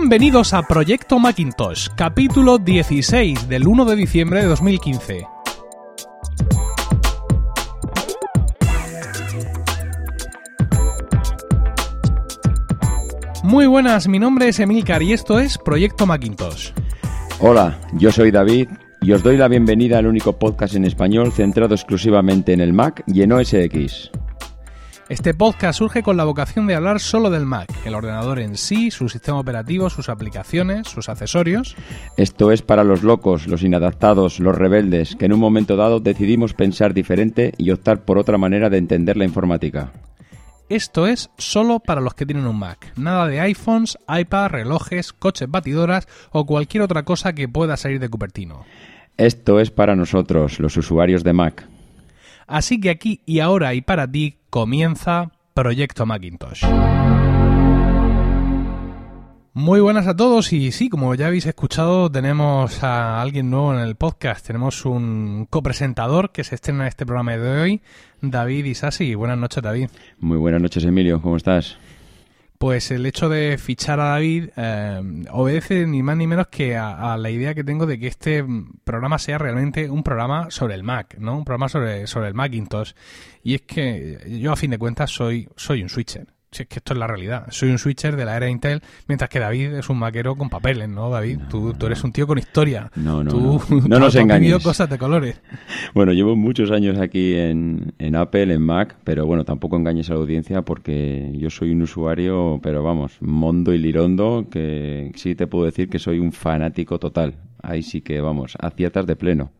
Bienvenidos a Proyecto Macintosh, capítulo 16 del 1 de diciembre de 2015. Muy buenas, mi nombre es Emilcar y esto es Proyecto Macintosh. Hola, yo soy David y os doy la bienvenida al único podcast en español centrado exclusivamente en el Mac y en OS. Este podcast surge con la vocación de hablar solo del Mac, el ordenador en sí, su sistema operativo, sus aplicaciones, sus accesorios. Esto es para los locos, los inadaptados, los rebeldes, que en un momento dado decidimos pensar diferente y optar por otra manera de entender la informática. Esto es solo para los que tienen un Mac. Nada de iPhones, iPad, relojes, coches batidoras o cualquier otra cosa que pueda salir de Cupertino. Esto es para nosotros, los usuarios de Mac. Así que aquí y ahora y para ti comienza Proyecto Macintosh. Muy buenas a todos y sí, como ya habéis escuchado, tenemos a alguien nuevo en el podcast. Tenemos un copresentador que se estrena en este programa de hoy, David Isasi. Buenas noches, David. Muy buenas noches, Emilio. ¿Cómo estás? Pues el hecho de fichar a David eh, obedece ni más ni menos que a, la idea que tengo de que este programa sea realmente un programa sobre el Mac, ¿no? Un programa sobre, sobre el Macintosh. Y es que yo a fin de cuentas soy, soy un switcher. Si es que esto es la realidad. Soy un switcher de la era Intel, mientras que David es un maquero con papeles, ¿no, David? tú, tú, eres un tío con historia. No, no, tú, no. No nos engañes. cosas de colores. Bueno, llevo muchos años aquí en, en, Apple, en Mac, pero bueno, tampoco engañes a la audiencia porque yo soy un usuario, pero vamos, mondo y lirondo, que sí te puedo decir que soy un fanático total. Ahí sí que, vamos, aciertas de pleno.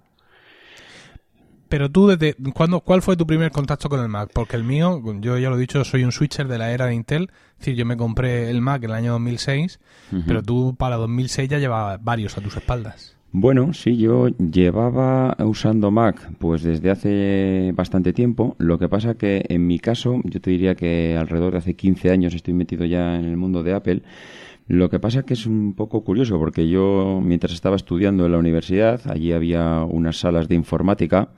Pero tú, desde ¿cuándo, ¿cuál fue tu primer contacto con el Mac? Porque el mío, yo ya lo he dicho, soy un switcher de la era de Intel. Es decir, yo me compré el Mac en el año 2006, pero tú para 2006 ya llevabas varios a tus espaldas. Bueno, sí, yo llevaba usando Mac pues desde hace bastante tiempo. Lo que pasa que en mi caso, yo te diría que alrededor de hace 15 años estoy metido ya en el mundo de Apple. Lo que pasa que es un poco curioso porque yo mientras estaba estudiando en la universidad, allí había unas salas de informática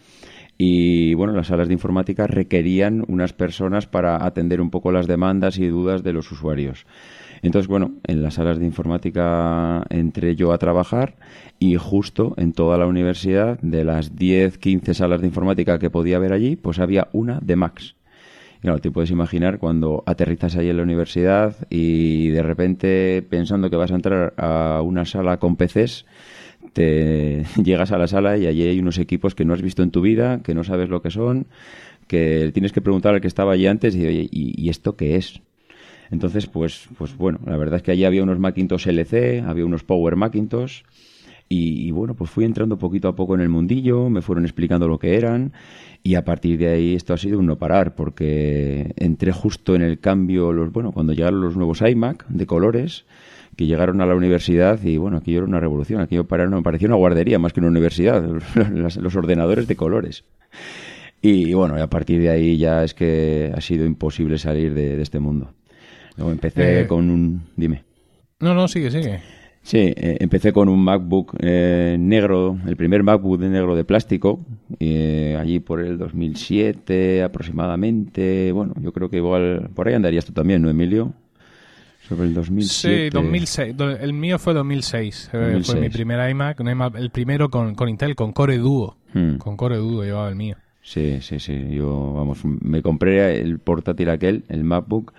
y bueno, las salas de informática requerían unas personas para atender un poco las demandas y dudas de los usuarios. Entonces, bueno, en las salas de informática entré yo a trabajar y justo en toda la universidad, de las 10, 15 salas de informática que podía haber allí, pues había una de Max. Claro, te puedes imaginar cuando aterrizas ahí en la universidad y de repente pensando que vas a entrar a una sala con PCs, te llegas a la sala y allí hay unos equipos que no has visto en tu vida, que no sabes lo que son, que tienes que preguntar al que estaba allí antes y, oye, ¿y, esto qué es? Entonces, pues, pues bueno, la verdad es que allí había unos Macintosh LC, había unos Power Macintosh y, y, bueno, pues fui entrando poquito a poco en el mundillo, me fueron explicando lo que eran y a partir de ahí esto ha sido un no parar porque entré justo en el cambio, los, bueno, cuando llegaron los nuevos iMac de colores, que llegaron a la universidad y bueno, aquello era una revolución, aquello para, no, parecía una guardería más que una universidad, los, ordenadores de colores. Y, bueno, a partir de ahí ya es que ha sido imposible salir de, este mundo. Luego empecé Eh, con un... Dime. No, no, sigue, sigue. Sí, eh, empecé con un MacBook eh, negro, el primer MacBook de negro de plástico, eh, allí por el 2007 aproximadamente. Bueno, yo creo que igual por ahí andarías tú también, ¿no, Emilio? Sobre el 2007. Sí, 2006. Do- El mío fue 2006. eh, Fue 2006. mi primer iMac, el primero con, con Intel, con Core Duo. Hmm. Con Core Duo llevaba el mío. Sí, sí, sí. Yo, vamos, me compré el portátil aquel, el MacBook,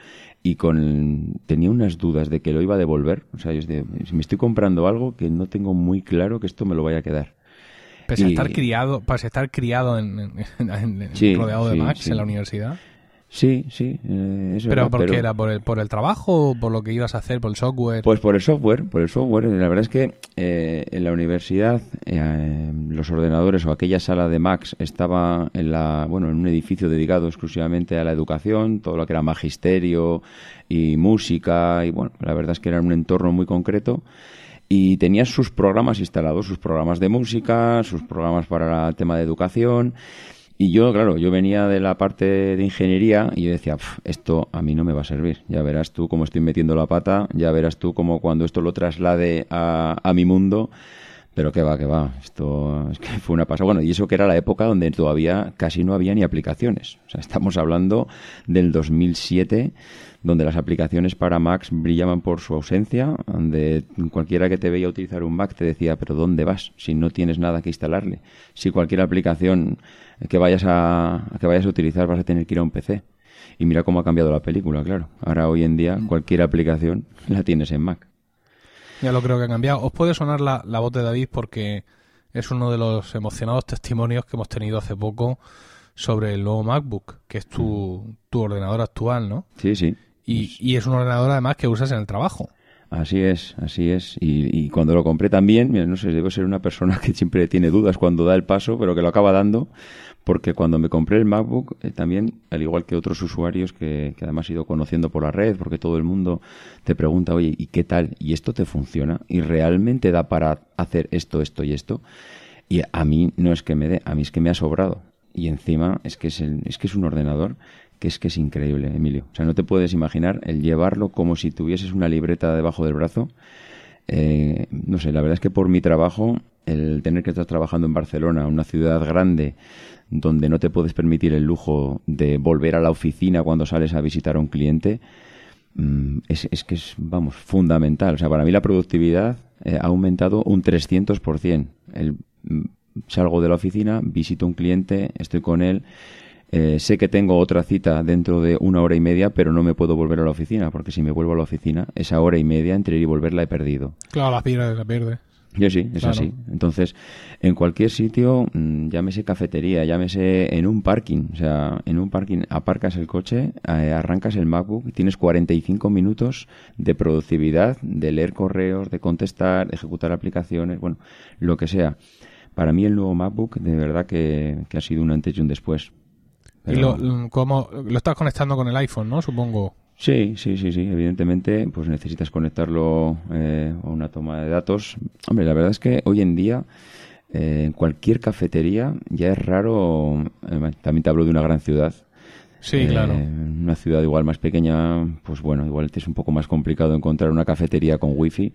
y con tenía unas dudas de que lo iba a devolver. O sea, yo de, si me estoy comprando algo que no tengo muy claro que esto me lo vaya a quedar. Pese a estar criado, pese a estar criado en, en- en- en- Sí, rodeado de sí, Macs sí. en la universidad. Sí, sí, eh, es ¿Pero por qué era? ¿Por el, ¿Por el trabajo o por lo que ibas a hacer? ¿Por el software? Pues por el software, por el software. La verdad es que eh, en la universidad eh, los ordenadores o aquella sala de Macs estaba en la, bueno, en un edificio dedicado exclusivamente a la educación, todo lo que era magisterio y música y bueno, la verdad es que era un entorno muy concreto y tenía sus programas instalados, sus programas de música, sus programas para el tema de educación. Y yo, claro, yo venía de la parte de ingeniería y yo decía, "Pf, esto a mí no me va a servir. Ya verás tú cómo estoy metiendo la pata, ya verás tú cómo cuando esto lo traslade a, a mi mundo Pero que va, que va. Esto es que fue una pasada. Bueno, y eso que era la época donde todavía casi no había ni aplicaciones. O sea, estamos hablando del 2007, donde las aplicaciones para Macs brillaban por su ausencia, donde cualquiera que te veía utilizar un Mac te decía, pero ¿dónde vas? Si no tienes nada que instalarle. Si cualquier aplicación que vayas a, que vayas a utilizar vas a tener que ir a un PC. Y mira cómo ha cambiado la película, claro. Ahora hoy en día cualquier aplicación la tienes en Mac. Ya lo creo que ha cambiado. Os puede sonar la, la voz de David porque es uno de los emocionados testimonios que hemos tenido hace poco sobre el nuevo MacBook, que es tu, tu ordenador actual, ¿no? Sí, sí. Y, y es un ordenador además que usas en el trabajo. Así es, así es. Y, y cuando lo compré también, mira, no sé, debo ser una persona que siempre tiene dudas cuando da el paso, pero que lo acaba dando, porque cuando me compré el MacBook, eh, también, al igual que otros usuarios que, que además he ido conociendo por la red, porque todo el mundo te pregunta, oye, ¿y qué tal? ¿Y esto te funciona? ¿Y realmente da para hacer esto, esto y esto? Y a mí no es que me dé, a mí es que me ha sobrado. Y encima es que es, el, es que es un ordenador que es que es increíble, Emilio. O sea, no te puedes imaginar el llevarlo como si tuvieses una libreta debajo del brazo. Eh, no sé, la verdad es que por mi trabajo, el tener que estar trabajando en Barcelona, una ciudad grande, donde no te puedes permitir el lujo de volver a la oficina cuando sales a visitar a un cliente, mm, es, es que es, vamos, fundamental. O sea, para mí la productividad eh, ha aumentado un 300%. El, mm, salgo de la oficina, visito a un cliente, estoy con él, eh, sé que tengo otra cita dentro de una hora y media, pero no me puedo volver a la oficina, porque si me vuelvo a la oficina, esa hora y media entre ir y volver la he perdido. Claro, la pierde, la pierde. Yo sí, es Claro. así. Entonces, en cualquier sitio, mm, llámese cafetería, llámese en un parking, o sea, en un parking aparcas el coche, eh, arrancas el MacBook, y tienes 45 minutos de productividad, de leer correos, de contestar, de ejecutar aplicaciones, bueno, lo que sea. Para mí el nuevo MacBook, de verdad que, que ha sido un antes y un después. Y lo, como, lo estás conectando con el iPhone, ¿no? Supongo. Sí, sí, sí, sí. Evidentemente, pues necesitas conectarlo eh, a una toma de datos. Hombre, la verdad es que hoy en día eh, en cualquier cafetería ya es raro. eh, también te hablo de una gran ciudad. Sí, Eh, claro. En una ciudad igual más pequeña, pues bueno, igual te es un poco más complicado encontrar una cafetería con wifi.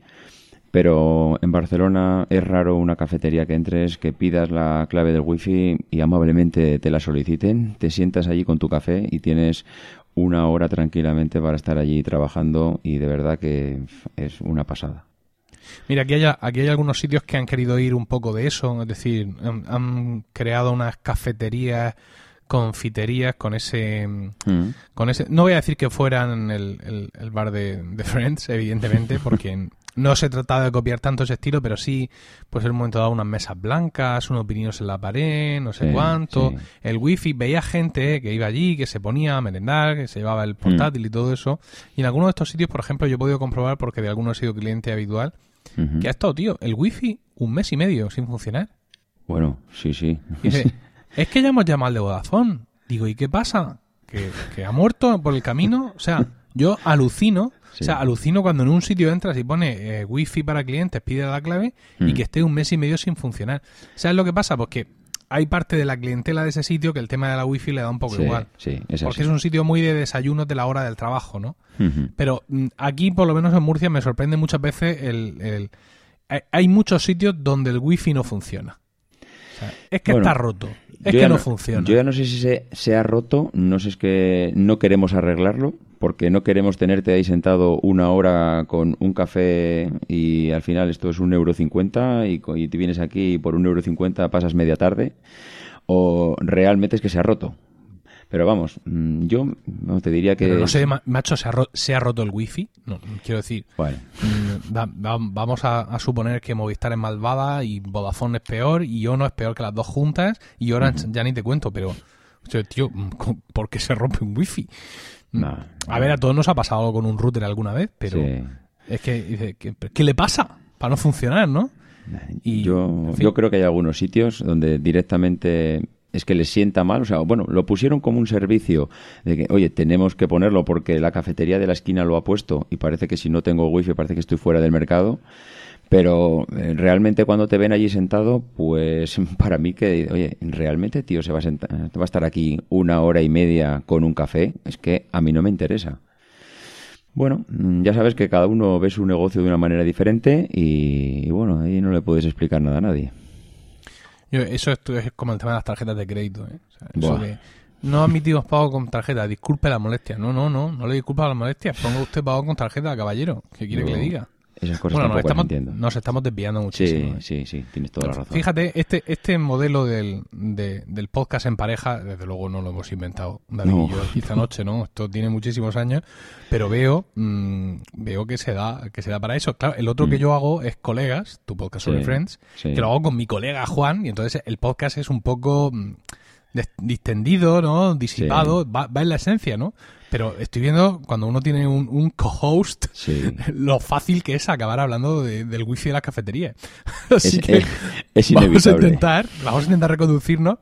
Pero en Barcelona es raro una cafetería que entres, que pidas la clave del wifi y amablemente te la soliciten. Te sientas allí con tu café y tienes una hora tranquilamente para estar allí trabajando y de verdad que es una pasada. Mira, aquí hay, aquí hay algunos sitios que han querido ir un poco de eso, es decir, han, han creado unas cafeterías, confiterías con ese, Mm. con ese. No voy a decir que fueran el, el- el bar de, de Friends, evidentemente, porque no se trataba de copiar tanto ese estilo, pero sí, pues en un momento dado unas mesas blancas, unos pininos en la pared, no sé Sí, cuánto, sí. el wifi, veía gente que iba allí, que se ponía a merendar, que se llevaba el portátil Mm. y todo eso. Y en algunos de estos sitios, por ejemplo, yo he podido comprobar, porque de algunos he sido cliente habitual, que ha estado, tío, el wifi un mes y medio sin funcionar. Bueno, sí, sí. Dice, es que ya hemos llamado al de Vodafone. Digo, ¿y qué pasa? ¿Que, que ha muerto por el camino? O sea, yo alucino, Sí. o sea, alucino cuando en un sitio entras y pone eh, wifi para clientes, pide la clave y Mm. que esté un mes y medio sin funcionar. ¿Sabes lo que pasa? Pues que hay parte de la clientela de ese sitio que el tema de la wifi le da un poco Sí, igual. sí, es Porque así. es un sitio muy de desayunos de la hora del trabajo, ¿no? Pero mm, aquí, por lo menos en Murcia, me sorprende muchas veces el... el- hay- muchos sitios donde el wifi no funciona. O sea, es que Bueno, está roto. Es que no, funciona. Yo ya no sé si se, se ha roto, no sé si es que no queremos arreglarlo, porque no queremos tenerte ahí sentado una hora con un café y al final esto es un euro cincuenta y, y te vienes aquí y por un euro cincuenta pasas media tarde, o realmente es que se ha roto. Pero vamos, mm, yo no, te diría que... Pero no sé, ma- macho, ¿se ha, ro- se ha roto el wifi? No, quiero decir, Bueno, mm, da- da- vamos a, a suponer que Movistar es malvada y Vodafone es peor y Ono es peor que las dos juntas y Orange ya ni te cuento, pero, o sea, tío, mm, ¿por qué se rompe un wifi? Mm, no, A ver, a todos nos ha pasado algo con un router alguna vez, pero sí. es que, dice, ¿qué, ¿qué le pasa? Para no funcionar, ¿no? Y, yo, en fin. yo creo que hay algunos sitios donde directamente es que les sienta mal. O sea, bueno, lo pusieron como un servicio de que, oye, tenemos que ponerlo porque la cafetería de la esquina lo ha puesto y parece que si no tengo wifi parece que estoy fuera del mercado. Pero eh, realmente cuando te ven allí sentado, pues para mí que, oye, realmente, tío, se va a, sentar, va a estar aquí una hora y media con un café, es que a mí no me interesa. Bueno, mm, ya sabes que cada uno ve su negocio de una manera diferente y, y bueno, ahí no le puedes explicar nada a nadie. Yo- eso es, es como el tema de las tarjetas de crédito. ¿eh? O sea, eso no admitimos pago con tarjeta, disculpe la molestia. No, no, no, no le disculpa las molestias. Ponga usted pago con tarjeta, caballero. ¿Qué quiere que le diga? Esas cosas Bueno, nos estamos, entiendo. nos estamos desviando sí, muchísimo. ¿eh? sí, sí, tienes toda la razón. Fíjate, este, este modelo del, de- del podcast en pareja, desde luego no lo hemos inventado David No. y yo esta noche, ¿no? Esto tiene muchísimos años, pero veo mm, veo que se da que se da para eso. Claro, el otro que Mm. yo hago es Colegas, tu podcast sobre Sí, Friends, sí. que lo hago con mi colega Juan, y entonces el podcast es un poco mm, distendido, ¿no? Disipado, va, va en la esencia, ¿no? Pero estoy viendo cuando uno tiene un, un co-host, Sí. lo fácil que es acabar hablando de- del wifi de las cafeterías. Así Es, que es- es vamos a intentar, vamos a intentar reconducirnos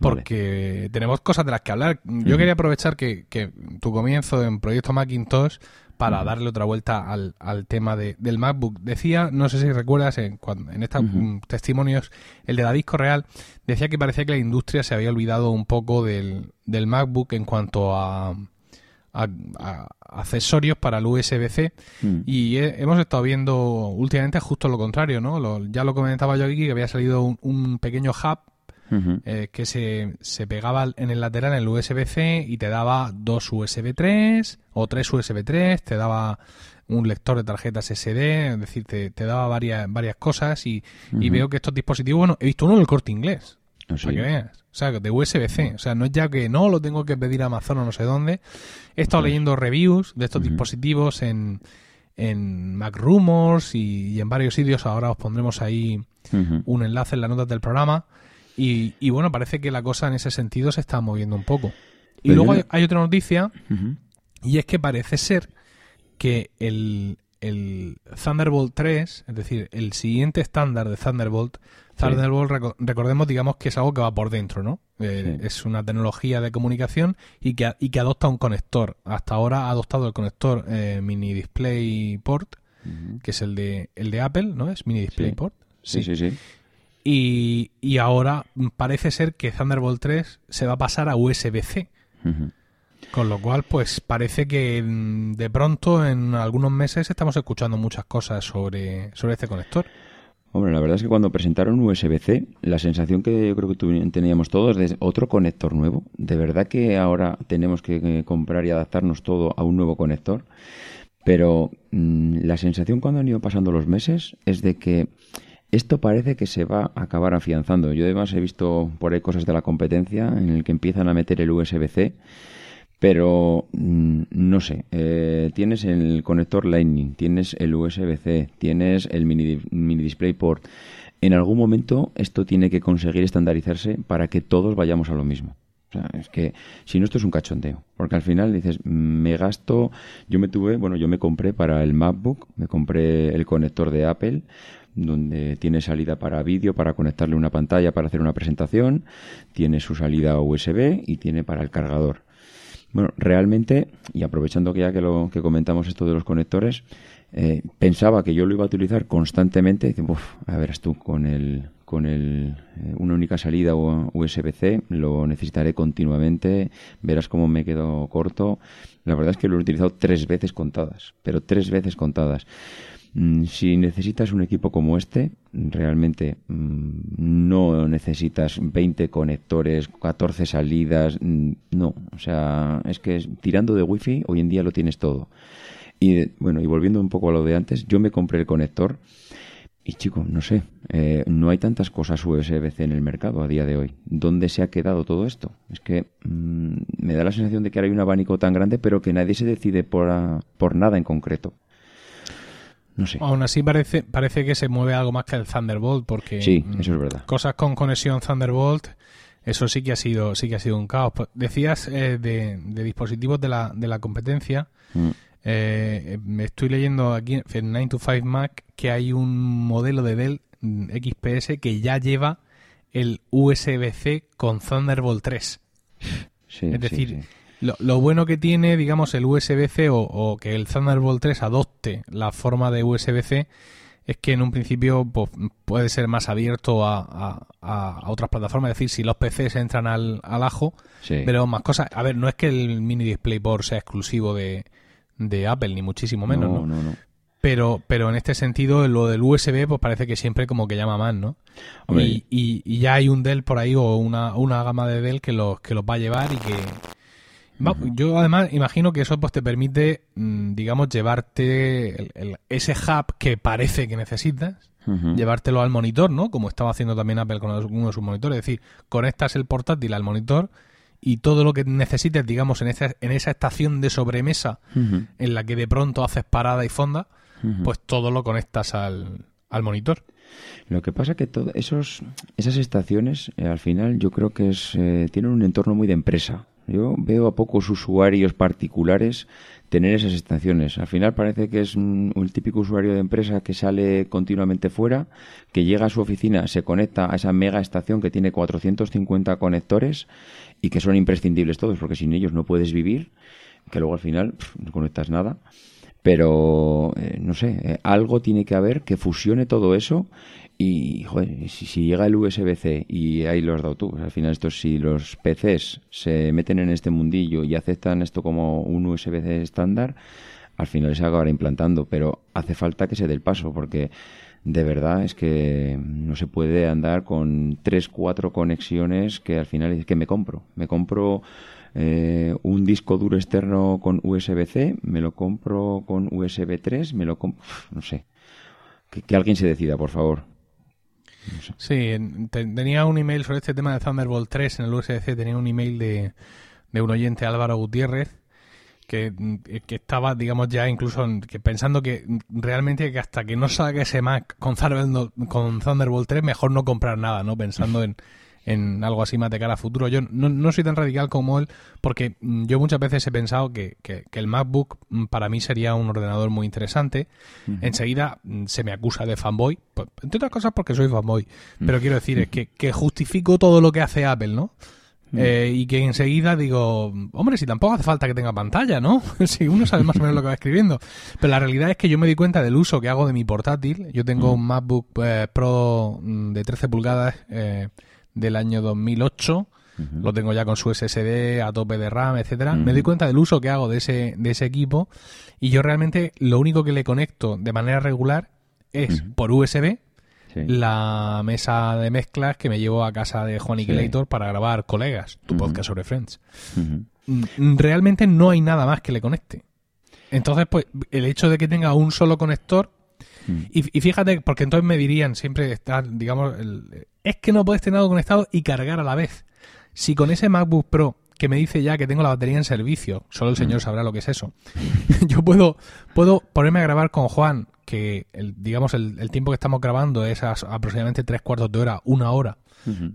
porque tenemos cosas de las que hablar. Yo quería aprovechar que, que tu comienzo en Proyecto Macintosh para darle otra vuelta al, al tema de- del MacBook. Decía, no sé si recuerdas, en, cuando, en estos mm, testimonios, el de David Correal, decía que parecía que la industria se había olvidado un poco del, del MacBook en cuanto a, a- a accesorios para el USB-C. Mm. Y he- hemos estado viendo últimamente justo lo contrario, ¿no? Lo- ya lo comentaba yo aquí que había salido un, un pequeño hub eh, que se, se pegaba en el lateral en el USB-C y te daba dos USB 3 o tres USB 3, te daba un lector de tarjetas SD, es decir, te, te daba varias, varias cosas y, y veo que estos dispositivos, bueno, he visto uno en el corte inglés, Para que veas. O sea, de USB-C. O sea, no es ya que no lo tengo que pedir a Amazon o no sé dónde. He estado leyendo reviews de estos dispositivos en, en Mac Rumors y, y en varios sitios. Ahora os pondremos ahí un enlace en las notas del programa. Y, y bueno, parece que la cosa en ese sentido se está moviendo un poco. Y Pero luego hay, hay otra noticia, y es que parece ser que el, el Thunderbolt 3, es decir, el siguiente estándar de Thunderbolt, Sí. Thunderbolt, reco- recordemos, digamos que es algo que va por dentro, ¿no? Eh, Sí. Es una tecnología de comunicación y que, y que adopta un conector. Hasta ahora ha adoptado el conector eh, Mini Display Port, que es el de, el de Apple, ¿no? Es Mini Display Sí. Port. Sí, sí, sí. Y, y ahora parece ser que Thunderbolt 3 se va a pasar a USB-C. Con lo cual, pues parece que mm, de pronto, en algunos meses, estamos escuchando muchas cosas sobre, sobre este conector. Hombre, la verdad es que cuando presentaron USB-C, la sensación que yo creo que teníamos todos de otro conector nuevo. De verdad que ahora tenemos que comprar y adaptarnos todo a un nuevo conector. Pero mm, la sensación cuando han ido pasando los meses es de que esto parece que se va a acabar afianzando. Yo además he visto por ahí cosas de la competencia en el que empiezan a meter el USB-C. Pero mm, no sé, eh, tienes el conector Lightning, tienes el USB-C, tienes el mini, mini DisplayPort. En algún momento esto tiene que conseguir estandarizarse para que todos vayamos a lo mismo. O sea, es que si no esto es un cachondeo, porque al final dices, mm, me gasto, yo me tuve, bueno, yo me compré para el MacBook, me compré el conector de Apple, donde tiene salida para vídeo, para conectarle una pantalla para hacer una presentación, tiene su salida USB y tiene para el cargador. Bueno, realmente, y aprovechando que ya que lo que comentamos esto de los conectores, eh, pensaba que yo lo iba a utilizar constantemente. Dice, "Uf, a ver, tú con el con el eh, una única salida USB-C lo necesitaré continuamente. Verás cómo me quedo corto. La verdad es que lo he utilizado tres veces contadas, pero tres veces contadas. Mm, Si necesitas un equipo como este, realmente mm, no necesitas 20 conectores, 14 salidas, mm, no. O sea, es que tirando de wifi hoy en día lo tienes todo. Y bueno, y volviendo un poco a lo de antes, yo me compré el conector y chico, no sé, eh, no hay tantas cosas USB-C en el mercado a día de hoy. ¿Dónde se ha quedado todo esto? Es que mm, me da la sensación de que ahora hay un abanico tan grande, pero que nadie se decide por, ah, por nada en concreto. No sé. Aún así parece, parece que se mueve algo más que el Thunderbolt, porque Sí, mm, eso es verdad. cosas con conexión Thunderbolt, eso sí que ha sido, sí que ha sido un caos. Pues, Decías eh, de, de dispositivos de la, de la competencia. Mm, Eh, me estoy leyendo aquí en 9 to 5 Mac que hay un modelo de Dell mm, XPS que ya lleva el USB-C con Thunderbolt 3. sí, Es sí, decir, sí. Lo, lo bueno que tiene, digamos, el USB-C o, o que el Thunderbolt 3 adopte la forma de USB-C es que en un principio pues, puede ser más abierto a, a- a- otras plataformas. Es decir, si los PCs entran al, al ajo, Sí. pero más cosas. A ver, no es que el mini DisplayPort sea exclusivo de, de Apple, ni muchísimo menos, ¿no? no, no. Pero, pero en este sentido, lo del USB, pues parece que siempre como que llama más, ¿no? Y, y- y ya hay un Dell por ahí o una, una gama de Dell que los, que los va a llevar y que... Va- Yo además imagino que eso pues te permite, mm, digamos, llevarte el- el- ese hub que parece que necesitas, llevártelo al monitor, ¿no? Como estaba haciendo también Apple con uno de sus monitores. Es decir, conectas el portátil al monitor y todo lo que necesites, digamos, en esa, en esa estación de sobremesa en la que de pronto haces parada y fonda, pues todo lo conectas al, al monitor. Lo que pasa que todo esos esas estaciones eh, al final yo creo que es eh, tienen un entorno muy de empresa. Yo veo a pocos usuarios particulares tener esas estaciones. Al final parece que es un, típico usuario de empresa que sale continuamente fuera, que llega a su oficina, se conecta a esa mega estación que tiene 450 conectores y que son imprescindibles todos, porque sin ellos no puedes vivir, que luego al final no conectas nada. Pero, eh, no sé, eh, algo tiene que haber que fusione todo eso y, joder, si, si llega el USB-C y ahí lo has dado tú, al final esto si los PCs se meten en este mundillo y aceptan esto como un USB-C estándar, al final se acabará implantando, pero hace falta que se dé el paso porque de verdad es que no se puede andar con tres, cuatro conexiones que al final es que me compro, me compro eh, un disco duro externo con USB-C, me lo compro con USB 3, me lo compro, no sé. Que, que alguien se decida, por favor. Sí, en- te- tenía un email sobre este tema de Thunderbolt 3 en el USB-C, tenía un email de, de un oyente Álvaro Gutiérrez que, que estaba, digamos, ya incluso que pensando que realmente que hasta que no salga ese Mac con Thunderbolt, con Thunderbolt 3, mejor no comprar nada, ¿no? Pensando en, en algo así más de cara a futuro. Yo no, no soy tan radical como él porque mm, yo muchas veces he pensado que, que- que el MacBook mm, para mí sería un ordenador muy interesante. Enseguida mm, se me acusa de fanboy, pues, entre otras cosas porque soy fanboy. Pero quiero decir, es que, que justifico todo lo que hace Apple, ¿no? Eh, y que enseguida digo, hombre, si tampoco hace falta que tenga pantalla, ¿no? si uno sabe más o menos lo que va escribiendo. Pero la realidad es que yo me di cuenta del uso que hago de mi portátil. Yo tengo un MacBook eh, Pro de 13 pulgadas eh, del año 2008. Lo tengo ya con su SSD a tope de RAM, etcétera. Me doy cuenta del uso que hago de ese, de ese equipo y yo realmente lo único que le conecto de manera regular es por USB Sí. la mesa de mezclas que me llevo a casa de Juan Sí. Iquilator para grabar Colegas, tu podcast sobre Friends. Ujú. Mm, Realmente no hay nada más que le conecte. Entonces, pues, el hecho de que tenga un solo conector, Mm. y, y fíjate, porque entonces me dirían siempre, estar, digamos, el- es que no puedes tener algo conectado y cargar a la vez. Si con ese MacBook Pro que me dice ya que tengo la batería en servicio, solo el señor sabrá lo que es eso, yo puedo, puedo ponerme a grabar con Juan, que el, digamos el, el tiempo que estamos grabando es aproximadamente tres cuartos de hora, una hora,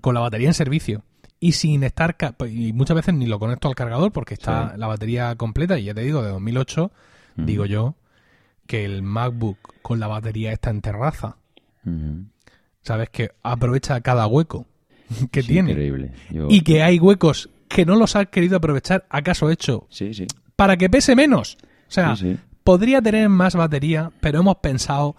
con la batería en servicio y sin estar ca- y muchas veces ni lo conecto al cargador porque está Sí. la batería completa y ya te digo de 2008 digo yo que el MacBook con la batería está en terraza sabes que aprovecha cada hueco que tiene. Increíble. Yo- y que hay huecos que no los ha querido aprovechar acaso hecho Sí, sí. para que pese menos. O sea podría tener más batería pero hemos pensado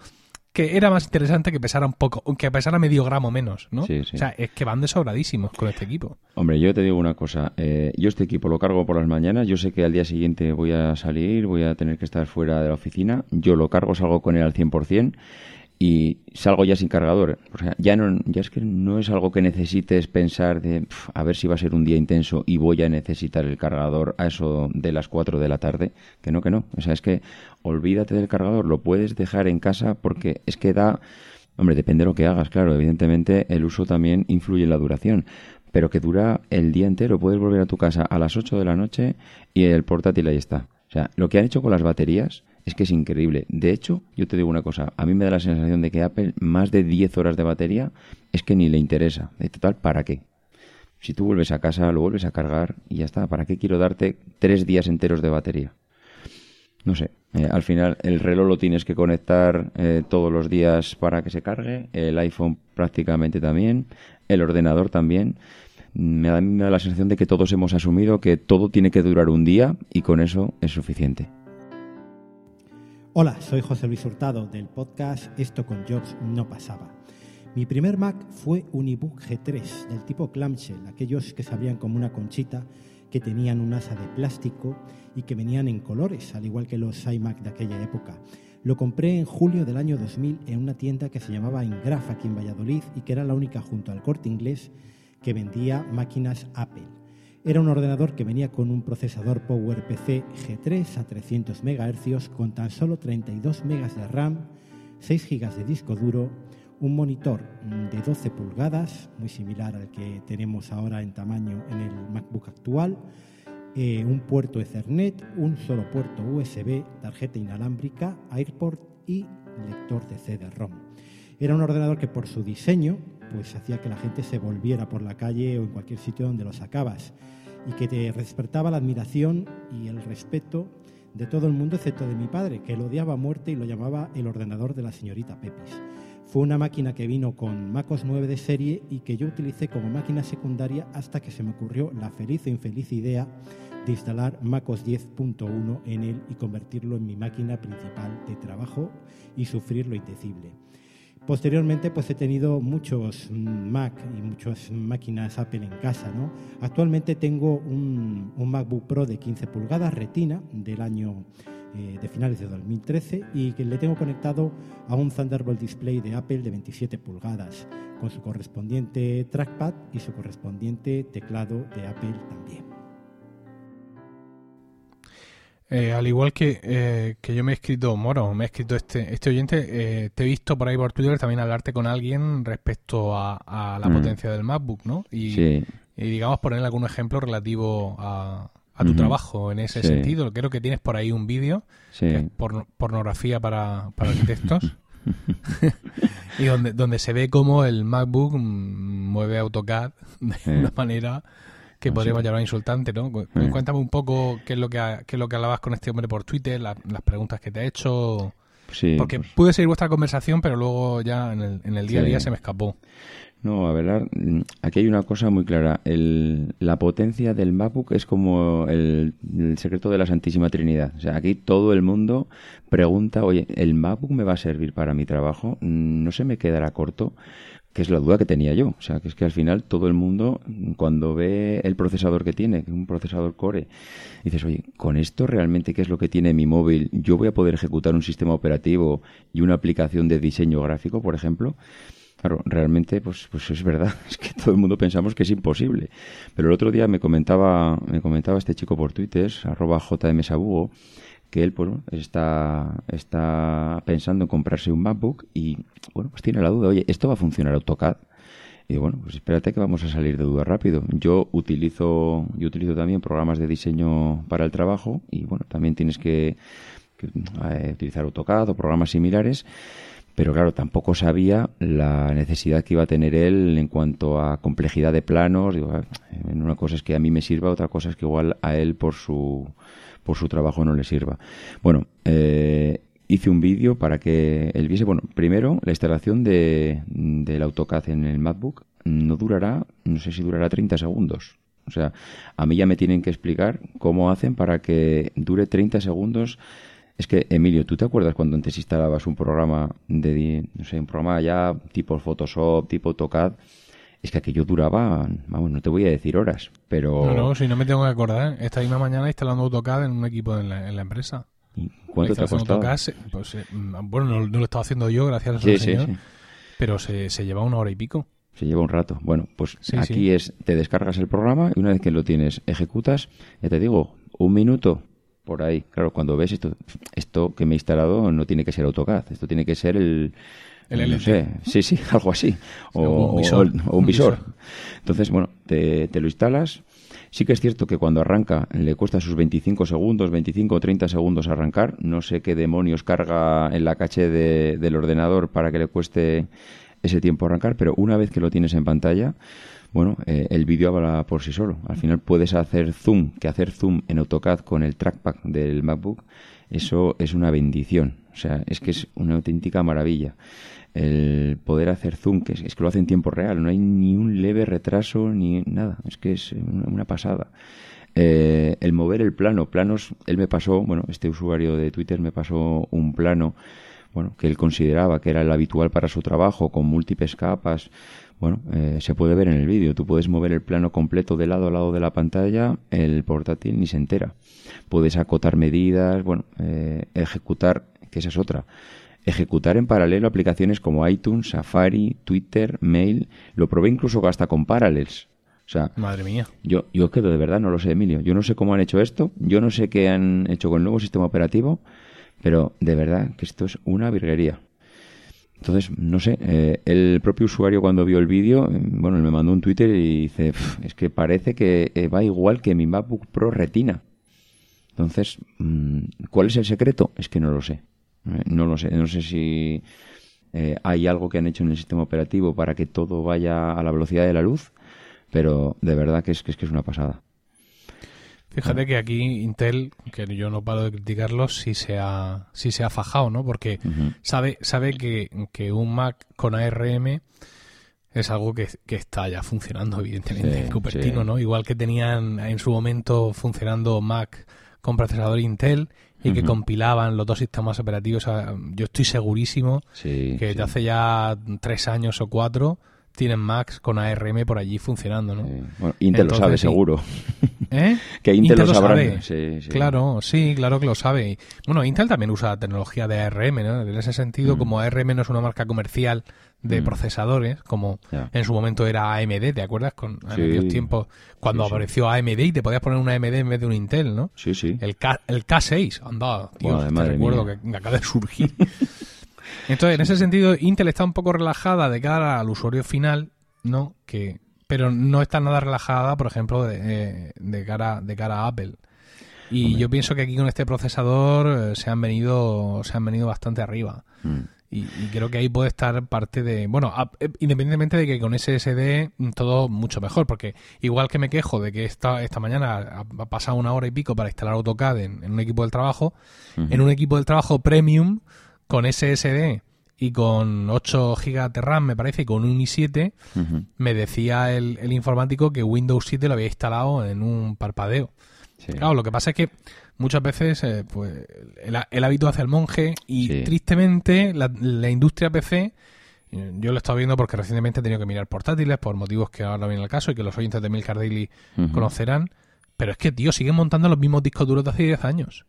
que era más interesante que pesara un poco, que pesara medio gramo menos, ¿no? Sí, sí. O sea, es que van desobradísimos con este equipo. Hombre, yo te digo una cosa. eh, yo este equipo lo cargo por las mañanas. Yo sé que al día siguiente voy a salir, voy a tener que estar fuera de la oficina. Yo lo cargo, salgo con él al 100% y salgo ya sin cargador. O sea, ya, no, ya es que no es algo que necesites pensar de "Pf, a ver si va a ser un día intenso y voy a necesitar el cargador a eso de las 4 de la tarde. Que no, que no. O sea, es que olvídate del cargador. Lo puedes dejar en casa porque es que da... Hombre, depende de lo que hagas, claro. Evidentemente el uso también influye en la duración. Pero que dura el día entero. Puedes volver a tu casa a las 8 de la noche y el portátil ahí está. O sea, lo que han hecho con las baterías es que es increíble. De hecho, yo te digo una cosa. A mí me da la sensación de que Apple, más de 10 horas de batería, es que ni le interesa. De total, ¿para qué? Si tú vuelves a casa, lo vuelves a cargar y ya está. ¿Para qué quiero darte tres días enteros de batería? No sé. eh, al final, el reloj lo tienes que conectar eh, todos los días para que se cargue. El iPhone prácticamente también. El ordenador también. Me da, me da la sensación de que todos hemos asumido que todo tiene que durar un día y con eso es suficiente. Hola, soy José Luis Hurtado del podcast Esto con Jobs no pasaba. Mi primer Mac fue un iBook G3 del tipo clamshell, aquellos que se abrían como una conchita que tenían un asa de plástico y que venían en colores, al igual que los iMac de aquella época. Lo compré en julio del año 2000 en una tienda que se llamaba Ingraf aquí en Valladolid y que era la única junto al corte inglés que vendía máquinas Apple. Era un ordenador que venía con un procesador PowerPC G3 a 300 MHz con tan solo 32 MB de RAM, 6 GB de disco duro, un monitor de 12 pulgadas, muy similar al que tenemos ahora en tamaño en el MacBook actual, eh, un puerto Ethernet, un solo puerto USB, tarjeta inalámbrica, AirPort y lector de CD-ROM. Era un ordenador que por su diseño pues hacía que la gente se volviera por la calle o en cualquier sitio donde lo sacabas y que te despertaba la admiración y el respeto de todo el mundo excepto de mi padre, que lo odiaba a muerte y lo llamaba el ordenador de la señorita Pepis. Fue una máquina que vino con MacOS 9 de serie y que yo utilicé como máquina secundaria hasta que se me ocurrió la feliz o infeliz idea de instalar MacOS 10.1 en él y convertirlo en mi máquina principal de trabajo y sufrir lo indecible. Posteriormente, pues he tenido muchos Mac y muchas máquinas Apple en casa. ¿no? Actualmente tengo un, MacBook Pro de 15 pulgadas Retina del año eh, de finales de 2013 y que le tengo conectado a un Thunderbolt Display de Apple de 27 pulgadas con su correspondiente trackpad y su correspondiente teclado de Apple también. Eh, al igual que, eh, que yo me he escrito, Moro, me he escrito este, este oyente, eh, te he visto por ahí por Twitter también hablarte con alguien respecto a, la mm. potencia del MacBook, ¿no? Y, digamos poner algún ejemplo relativo a, tu trabajo en ese sentido. Creo que tienes por ahí un vídeo, por, pornografía para, para arquitectos. y donde, donde se ve cómo el MacBook mueve AutoCAD de una manera que podríamos llamar insultante, ¿no? Cuéntame un poco qué es lo que, qué es lo que hablabas con este hombre por Twitter, las preguntas que te ha hecho. Sí, Porque pues pude seguir vuestra conversación, pero luego ya en el, en el día a día se me escapó. No, a ver, aquí hay una cosa muy clara. El, la potencia del MacBook es como el, el, secreto de la Santísima Trinidad. O sea, aquí todo el mundo pregunta, oye, ¿el MacBook me va a servir para mi trabajo? Mm, ¿No se me quedará corto? Que es la duda que tenía yo. O sea, que es que al final todo el mundo, cuando ve el procesador que tiene, un procesador Core, dices, oye, con esto realmente, ¿qué es lo que tiene mi móvil? Yo voy a poder ejecutar un sistema operativo y una aplicación de diseño gráfico, por ejemplo. Claro, realmente, pues, pues es verdad, es que todo el mundo pensamos que es imposible. Pero el otro día me comentaba, me comentaba este chico por Twitter, arroba jmsabugo, que él pues, está, está pensando en comprarse un MacBook y bueno, pues tiene la duda, oye, ¿esto va a funcionar AutoCAD? Y bueno, pues espérate que vamos a salir de duda rápido. Yo utilizo, yo utilizo también programas de diseño para el trabajo y bueno, también tienes que, eh, utilizar AutoCAD o programas similares. Pero claro, tampoco sabía la necesidad que iba a tener él en cuanto a complejidad de planos. Digo, ah, una cosa es que a mí me sirva, otra cosa es que igual a él por su por su trabajo no le sirva. Bueno, eh, hice un vídeo para que él viese, bueno, primero la instalación de, del AutoCAD en el MacBook no durará, no sé si durará 30 segundos. O sea, a mí ya me tienen que explicar cómo hacen para que dure 30 segundos. Es que, Emilio, ¿tú te acuerdas cuando antes instalabas un programa de, no sé, un programa ya tipo Photoshop, tipo AutoCAD? Es que aquello duraba, vamos, no te voy a decir horas, pero... No, no, si no me tengo que acordar. Esta misma mañana instalando AutoCAD en un equipo en la, empresa. ¿Y cuánto te ha costado? AutoCAD, pues, eh, bueno, no, lo estaba haciendo yo, gracias a sí, señor, sí, pero se, se lleva una hora y pico. Se lleva un rato. Bueno, pues aquí es, te descargas el programa y una vez que lo tienes, ejecutas, ya te digo, un minuto por ahí. Claro, cuando ves esto, esto que me he instalado no tiene que ser AutoCAD, esto tiene que ser el, el sí, sí, algo así. O, un visor. Entonces, bueno, te, lo instalas. Sí que es cierto que cuando arranca le cuesta sus 25 segundos, 25 o 30 segundos arrancar. No sé qué demonios carga en la caché del ordenador para que le cueste ese tiempo arrancar, pero una vez que lo tienes en pantalla, bueno, eh, el vídeo habla por sí solo. Al final puedes hacer zoom, que hacer zoom en AutoCAD con el trackpad del MacBook, eso es una bendición. O sea, es que es una auténtica maravilla el poder hacer zoom, que es, que lo hace en tiempo real, no hay ni un leve retraso ni nada, es que es una, pasada. Eh, el mover el plano, planos, él me pasó, bueno, este usuario de Twitter me pasó un plano bueno, que él consideraba que era el habitual para su trabajo, con múltiples capas, bueno, eh, se puede ver en el vídeo. Tú puedes mover el plano completo de lado a lado de la pantalla, el portátil ni se entera. Puedes acotar medidas, bueno, eh, ejecutar, que esa es otra. Ejecutar en paralelo aplicaciones como iTunes, Safari, Twitter, Mail. Lo probé incluso hasta con Parallels. O sea, Madre mía. yo, yo que de verdad no lo sé, Emilio. Yo no sé cómo han hecho esto. Yo no sé qué han hecho con el nuevo sistema operativo. Pero de verdad que esto es una virguería. Entonces, no sé, eh, el propio usuario cuando vio el vídeo, eh, bueno, me mandó un Twitter y dice, "Pf, es que parece que eh, va igual que mi MacBook Pro Retina. Entonces, mm, ¿cuál es el secreto? Es que no lo sé. Eh, no lo sé. No sé si eh, hay algo que han hecho en el sistema operativo para que todo vaya a la velocidad de la luz, pero de verdad que es que es, que es una pasada. Fíjate que aquí Intel, que yo no paro de criticarlo, sí se ha, sí se ha fajado, ¿no? Porque sabe, sabe que, que un Mac con ARM es algo que, que está ya funcionando, evidentemente, Sí, en Cupertino, sí. ¿no? Igual que tenían en su momento funcionando Mac con procesador Intel y que compilaban los dos sistemas operativos. Yo estoy segurísimo Sí, que sí. desde hace ya tres años o cuatro tienen Macs con ARM por allí funcionando, ¿no? Sí. Bueno, Intel lo sabe seguro. ¿Eh? Que Intel, lo sabrá. sabe. Sí, sí. Claro, sí, claro que lo sabe. Bueno, Intel también usa tecnología de ARM, ¿no? En ese sentido, Mm. como ARM no es una marca comercial de Mm. procesadores, como en su momento era AMD, ¿te acuerdas? Con en Sí. aquellos tiempos, cuando Sí, sí. apareció AMD y te podías poner una AMD en vez de un Intel, ¿no? Sí, sí. El, K, el K6, anda, tío, Madre- te madre recuerdo mía. que, acaba de surgir. Entonces, en ese sentido, Intel está un poco relajada de cara al usuario final, ¿no? Que, pero no está nada relajada, por ejemplo, de, eh, de cara, de cara a Apple. Y Hombre. yo pienso que aquí con este procesador eh, se han venido, se han venido bastante arriba. Mm. Y, y creo que ahí puede estar parte de. Bueno, a- eh, independientemente de que con SSD mm, todo mucho mejor, porque igual que me quejo de que esta, esta mañana ha, pasado una hora y pico para instalar AutoCAD en, en un equipo del trabajo, en un equipo del trabajo premium con SSD y con 8 GB de RAM, me parece, y con un i7, Ujú. me decía el, el informático que Windows 7 lo había instalado en un parpadeo. Sí. Claro, lo que pasa es que muchas veces eh, pues, el, el hábito hace el monje y Sí. tristemente la, la industria PC, yo lo he estado viendo porque recientemente he tenido que mirar portátiles por motivos que ahora viene al caso y que los oyentes de Milcar Daily conocerán, pero es que, tío, siguen montando los mismos discos duros de hace 10 años.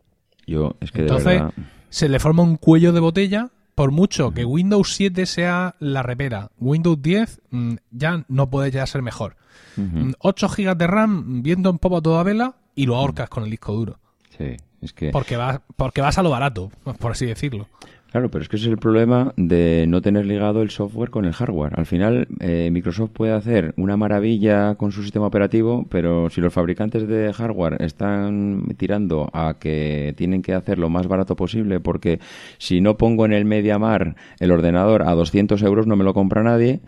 Yo, es que Entonces, de verdad. Se le forma un cuello de botella por mucho que Windows 7 sea la repera. Windows 10 mm, ya no puede ya ser mejor. Ujú. Mm, 8 GB de RAM viendo en popa toda vela y lo ahorcas con el disco duro. Sí, es que. Porque vas, porque vas a lo barato, por así decirlo. Claro, pero es que ese es el problema de no tener ligado el software con el hardware. Al final, eh, Microsoft puede hacer una maravilla con su sistema operativo, pero si los fabricantes de hardware están tirando a que tienen que hacer lo más barato posible, porque si no pongo en el MediaMar el ordenador a 200 euros no me lo compra nadie,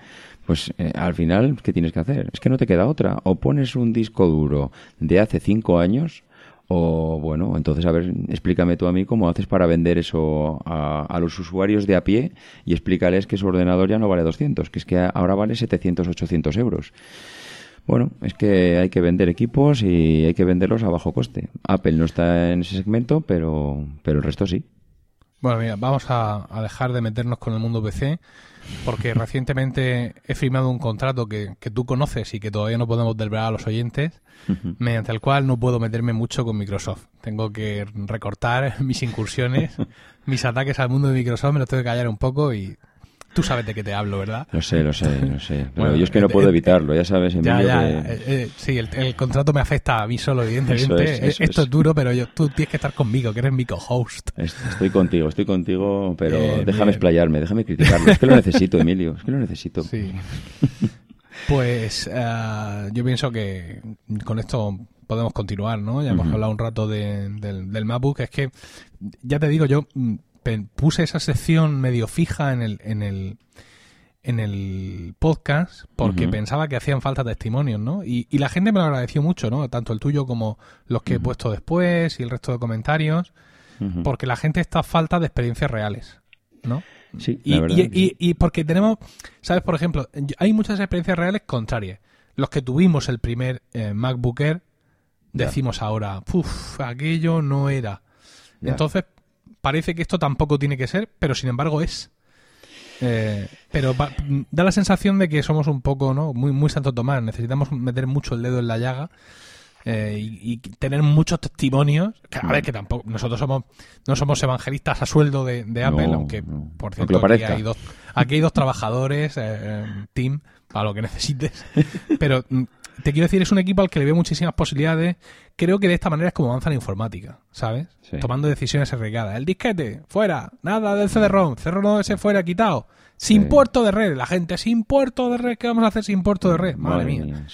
pues eh, al final, ¿qué tienes que hacer? Es que no te queda otra. O pones un disco duro de hace 5 años o bueno, entonces a ver, explícame tú a mí cómo haces para vender eso a, a los usuarios de a pie y explícales que su ordenador ya no vale 200, que es que ahora vale 700, 800 euros. Bueno, es que hay que vender equipos y hay que venderlos a bajo coste. Apple no está en ese segmento, pero, pero el resto sí. Bueno, mira, vamos a, a dejar de meternos con el mundo PC porque recientemente he firmado un contrato que, que tú conoces y que todavía no podemos desvelar a los oyentes, mediante el cual no puedo meterme mucho con Microsoft. Tengo que recortar mis incursiones, mis ataques al mundo de Microsoft, me los tengo que callar un poco y tú sabes de qué te hablo, ¿verdad? Lo sé, lo sé, lo sé. Bueno, yo es que no eh, puedo eh, evitarlo, ya sabes, Ya, ya, que- eh, sí, el, el contrato me afecta a mí solo, evidentemente. Eso es, eso Esto es. es duro, pero yo, tú tienes que estar conmigo, que eres mi co-host. Est- Estoy contigo, estoy contigo, pero déjame explayarme, déjame criticarlo. Es que lo necesito, Emilio, es que lo necesito. Sí. Pues eh, yo pienso que con esto podemos continuar, ¿no? Ya hemos hablado un rato de- del, del MacBook. Es que, ya te digo, yo puse esa sección medio fija en el, en el, en el podcast porque pensaba que hacían falta testimonios, ¿no? Y, y la gente me lo agradeció mucho, ¿no? Tanto el tuyo como los que he puesto después y el resto de comentarios, porque la gente está a falta de experiencias reales, ¿no? Sí, Y, la verdad. y- sí. porque tenemos, ¿sabes? Por ejemplo, hay muchas experiencias reales contrarias. Los que tuvimos el primer eh, MacBook Air, decimos ahora, uff, aquello no era. Entonces, parece que esto tampoco tiene que ser, pero sin embargo es. Eh, pero da la sensación de que somos un poco, ¿no? Muy, muy Santo Tomás. Necesitamos meter mucho el dedo en la llaga eh, y, tener muchos testimonios. Que, a ver, que tampoco. Nosotros somos no somos evangelistas a sueldo de, Apple, aunque, por cierto, aquí hay, dos, aquí hay dos trabajadores, eh, team, para lo que necesites. Pero mm, te quiero decir, es un equipo al que le veo muchísimas posibilidades. Creo que de esta manera es como avanza la informática, ¿sabes? Tomando decisiones arriesgadas. El disquete, fuera. Nada del CD-ROM. CD-ROM ese fuera, quitado. Sin puerto de red. La gente, sin puerto de red. ¿Qué vamos a hacer sin puerto de red? Madre, mía.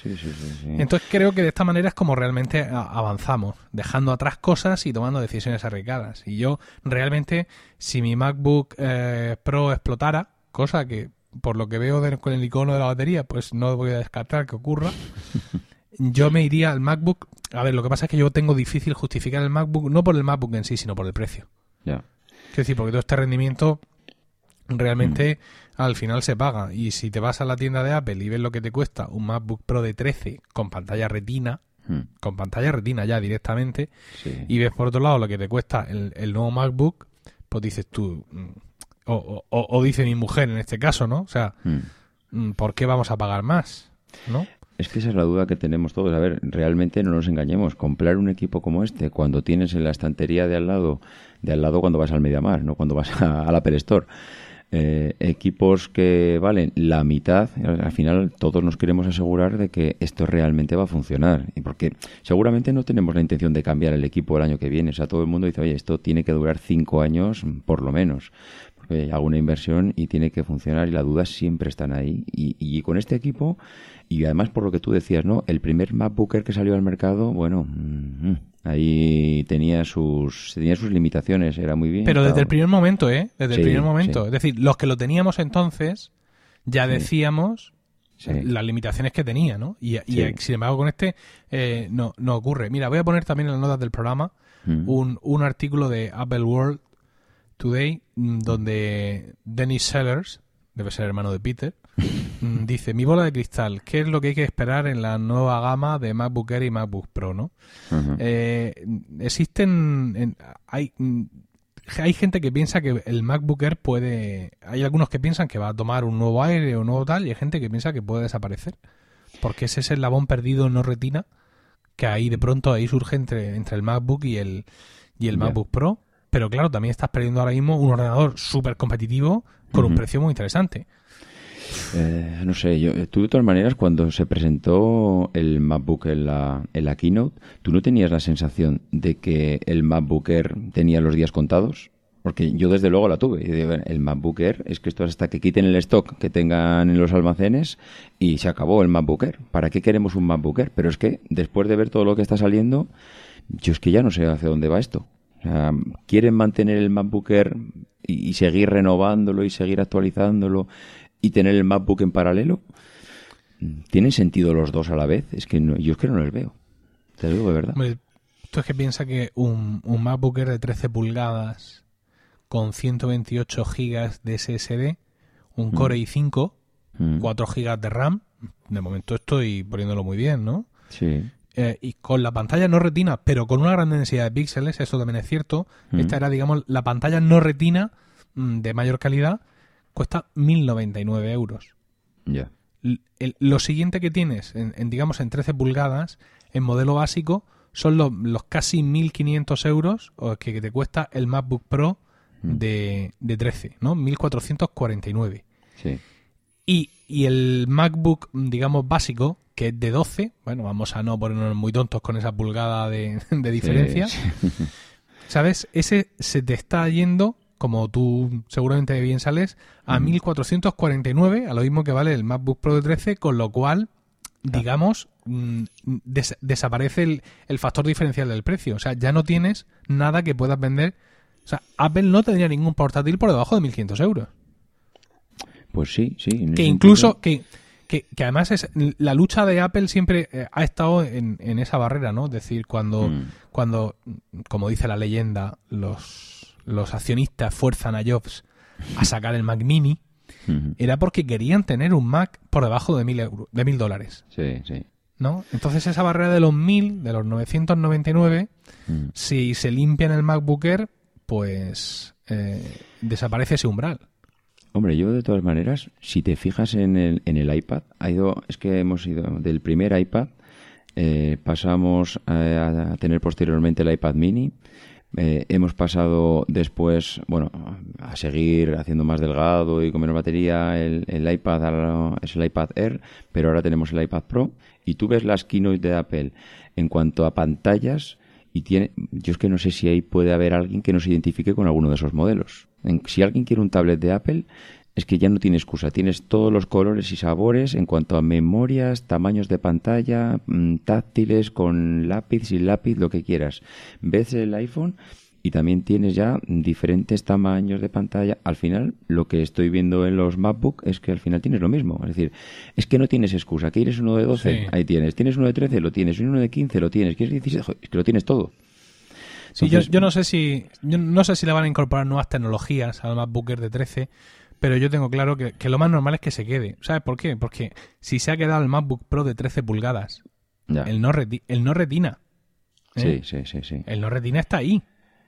Entonces creo que de esta manera es como realmente avanzamos. Dejando atrás cosas y tomando decisiones arriesgadas. Y yo, realmente, si mi MacBook eh, Pro explotara, cosa que por lo que veo con el icono de la batería, pues no voy a descartar que ocurra. yo me iría al MacBook. A ver, lo que pasa es que yo tengo difícil justificar el MacBook, no por el MacBook en sí, sino por el precio. Ya. Es decir, porque todo este rendimiento realmente mm. al final se paga. Y si te vas a la tienda de Apple y ves lo que te cuesta un MacBook Pro de 13 con pantalla retina, mm. con pantalla retina ya directamente, y ves por otro lado lo que te cuesta el, el nuevo MacBook, pues dices tú, mm, o, o, dice mi mujer en este caso, ¿no? O sea, ¿por qué vamos a pagar más? ¿No? Es que esa es la duda que tenemos todos. A ver, realmente no nos engañemos. Comprar un equipo como este cuando tienes en la estantería de al lado, de al lado cuando vas al Mediamar, no cuando vas a, la Apple Store. Eh, equipos que valen la mitad, al final todos nos queremos asegurar de que esto realmente va a funcionar. Y porque seguramente no tenemos la intención de cambiar el equipo el año que viene. O sea, todo el mundo dice, oye, esto tiene que durar cinco años por lo menos. Porque hago una inversión y tiene que funcionar y las dudas siempre están ahí. Y, y con este equipo y además, por lo que tú decías, ¿no? El primer MacBooker que salió al mercado, bueno, mm, ahí tenía sus, tenía sus limitaciones, era muy bien. Pero desde el primer momento, ¿eh? Desde el primer momento. Es decir, los que lo teníamos entonces, ya decíamos las limitaciones que tenía, ¿no? Y, sin embargo, con este eh, no, no ocurre. Mira, voy a poner también en las notas del programa mm. un, un artículo de Apple World Today, mm, donde Dennis Sellers, debe ser hermano de Peter, Mm, dice, mi bola de cristal, ¿qué es lo que hay que esperar en la nueva gama de MacBook Air y MacBook Pro? ¿no? Eh, existen... hay, mm, hay gente que piensa que el MacBook Air puede... Hay algunos que piensan que va a tomar un nuevo aire o un nuevo tal, y hay gente que piensa que puede desaparecer. Porque ese es el labón perdido no retina, que ahí de pronto ahí surge entre, entre el MacBook y el, y el MacBook Pro. Pero claro, también estás perdiendo ahora mismo un ordenador súper competitivo con un precio muy interesante. Eh, no sé, yo, tú de todas maneras, cuando se presentó el MacBook en la, en la keynote, ¿tú no tenías la sensación de que el MacBook Air tenía los días contados? Porque yo desde luego la tuve. El MacBook Air es que esto es hasta que quiten el stock que tengan en los almacenes y se acabó el MacBook Air. ¿Para qué queremos un MacBook Air? Pero es que después de ver todo lo que está saliendo, yo es que ya no sé hacia dónde va esto. Quieren mantener el MacBook Air y, seguir renovándolo y seguir actualizándolo y tener el MacBook en paralelo? ¿Tienen sentido los dos a la vez? Es que yo es que no los veo. Te lo digo de verdad. tú es que piensa que un, un MacBook de 13 pulgadas con 128 gigas de SSD, un mm. Core i5, 4 mm. gigas de RAM, de momento estoy poniéndolo muy bien, ¿no? Sí. Eh, y con la pantalla no retina, pero con una gran densidad de píxeles, eso también es cierto. Mm. Esta era, digamos, la pantalla no retina de mayor calidad cuesta 1.099 euros. Ya. Lo siguiente que tienes, en, digamos, en 13 pulgadas, en modelo básico, son los, los casi 1.500 euros que, te cuesta el MacBook Pro mm. de, de 13, ¿no? 1.449. Sí. Y, y el MacBook, digamos, básico, que es de 12, bueno, vamos a no ponernos muy tontos con esa pulgada de, diferencia, ¿sabes? Ese se te está yendo como tú seguramente bien sales, a 1449, a lo mismo que vale el MacBook Pro de 13, con lo cual, digamos, mm, desaparece el, factor diferencial del precio. O sea, ya no tienes nada que puedas vender. O sea, Apple no tendría ningún portátil por debajo de 1.500 euros. Pues sí, sí. Que incluso, que, que, además es la lucha de Apple siempre eh, ha estado en, esa barrera, ¿no? Es decir, cuando, mm. cuando, como dice la leyenda, los los accionistas fuerzan a Jobs a sacar el Mac Mini, era porque querían tener un Mac por debajo de mil, euros, de mil dólares. Sí, sí. ¿No? Entonces esa barrera de los mil, de los 999, si se limpia en el MacBook Air, pues eh, desaparece ese umbral. Hombre, yo de todas maneras, si te fijas en el, en el iPad, ha ido, es que hemos ido del primer iPad, eh, pasamos a, a, tener posteriormente el iPad mini, eh, hemos pasado después, bueno, a seguir haciendo más delgado y con menos batería el, el iPad, es el iPad Air, pero ahora tenemos el iPad Pro y tú ves las keynote de Apple en cuanto a pantallas y tiene, yo es que no sé si ahí puede haber alguien que nos identifique con alguno de esos modelos. Si alguien quiere un tablet de Apple, es que ya no tiene excusa. Tienes todos los colores y sabores en cuanto a memorias, tamaños de pantalla, mm, táctiles, con lápiz, sin lápiz, lo que quieras. Ves el iPhone y también tienes ya diferentes tamaños de pantalla. Al final, lo que estoy viendo en los MacBook es que al final tienes lo mismo. Es decir, es que no tienes excusa. ¿Quieres uno de 12? Sí. Ahí tienes. ¿Tienes uno de 13? Lo tienes. ¿Uno de 15? Lo tienes. ¿Quieres 16? Es que lo tienes todo. Sí, Entonces, yo, yo, no sé si yo no sé si le van a incorporar nuevas tecnologías al MacBook Air de 13, pero yo tengo claro que, que, lo más normal es que se quede. ¿Sabes por qué? Porque si se ha quedado el MacBook Pro de 13 pulgadas, ya. el no, reti el no retina. ¿eh? Sí, sí, sí, sí. El no retina está ahí.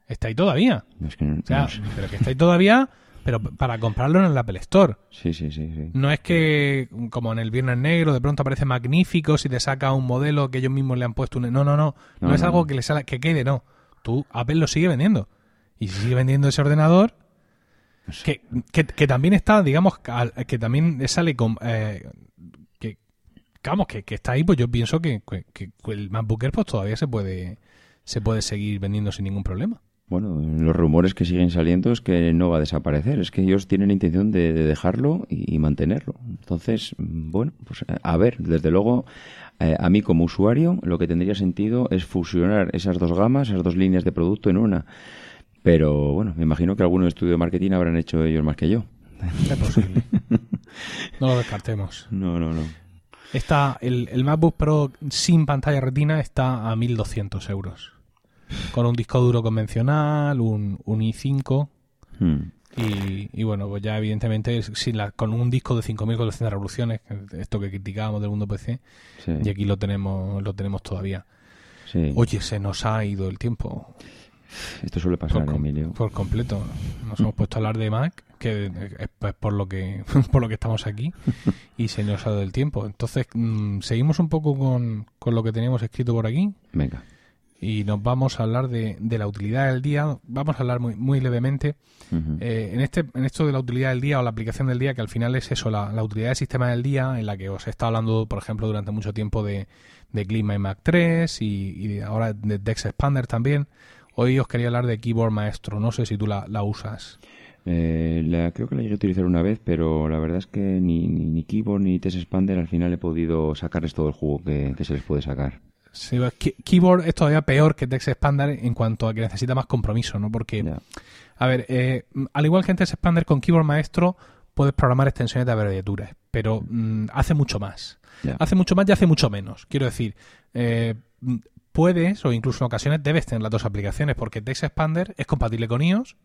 Está ahí todavía. No, es que no, o sea, no sé. pero que está ahí todavía, pero para comprarlo en el Apple Store. Sí, sí, sí, sí. No es que, como en el Viernes Negro, de pronto aparece magnífico si te saca un modelo que ellos mismos le han puesto un... No, no, no. No, No, es algo que le sale, que quede, no. Tú, Apple lo sigue vendiendo. Y si sigue vendiendo ese ordenador, que, que, que también está, digamos, que también sale con... eh, que, vamos, que, que está ahí, pues yo pienso que, el MacBook Air pues todavía se puede, se puede seguir vendiendo sin ningún problema. Bueno, los rumores que siguen saliendo es que no va a desaparecer, es que ellos tienen intención de, de dejarlo y, y mantenerlo. Entonces, mm, bueno, pues a ver, desde luego, eh, a mí como usuario lo que tendría sentido es fusionar esas dos gamas, esas dos líneas de producto en una. Pero bueno, me imagino que algún estudio de marketing habrán hecho ellos más que yo. Es posible. no lo descartemos. No, no, no. Está el, el MacBook Pro sin pantalla retina está a 1200 euros. Con un disco duro convencional, un, un i5 Hmm. Y, y bueno, pues ya evidentemente sin la, con un disco de 5400 revoluciones, esto que criticábamos del mundo PC, Sí, y aquí lo tenemos, lo tenemos todavía. sí. Oye, se nos ha ido el tiempo Esto suele pasar, por, Emilio. por completo. Nos hemos puesto a hablar de Mac, que es por lo que por lo que estamos aquí, y se nos ha dado el tiempo. Entonces, mm, seguimos un poco con, con lo que teníamos escrito por aquí Venga. Y nos vamos a hablar de, de la utilidad del día. Vamos a hablar muy, muy levemente eh, en este en esto de la utilidad del día o la aplicación del día, que al final es eso, la, la utilidad del sistema del día, en la que os he estado hablando, por ejemplo, durante mucho tiempo de, de Clima y Mac 3 y, ahora de Dex Expander también. Hoy os quería hablar de Keyboard Maestro, no sé si tú la, la usas. Eh, la, creo que la llegué a utilizar una vez, pero la verdad es que ni, ni, ni Keyboard ni Test Expander al final he podido sacarles todo el jugo que, que se les puede sacar. Sí, Key- Keyboard es todavía peor que Text Expander en cuanto a que necesita más compromiso, ¿no? Porque, a ver, eh, al igual que en Text Expander con Keyboard Maestro puedes programar extensiones de abreviaturas, pero mm, hace mucho más. Hace mucho más y hace mucho menos. Quiero decir, eh, puedes o incluso en ocasiones debes tener las dos aplicaciones porque Text Expander es compatible con iOS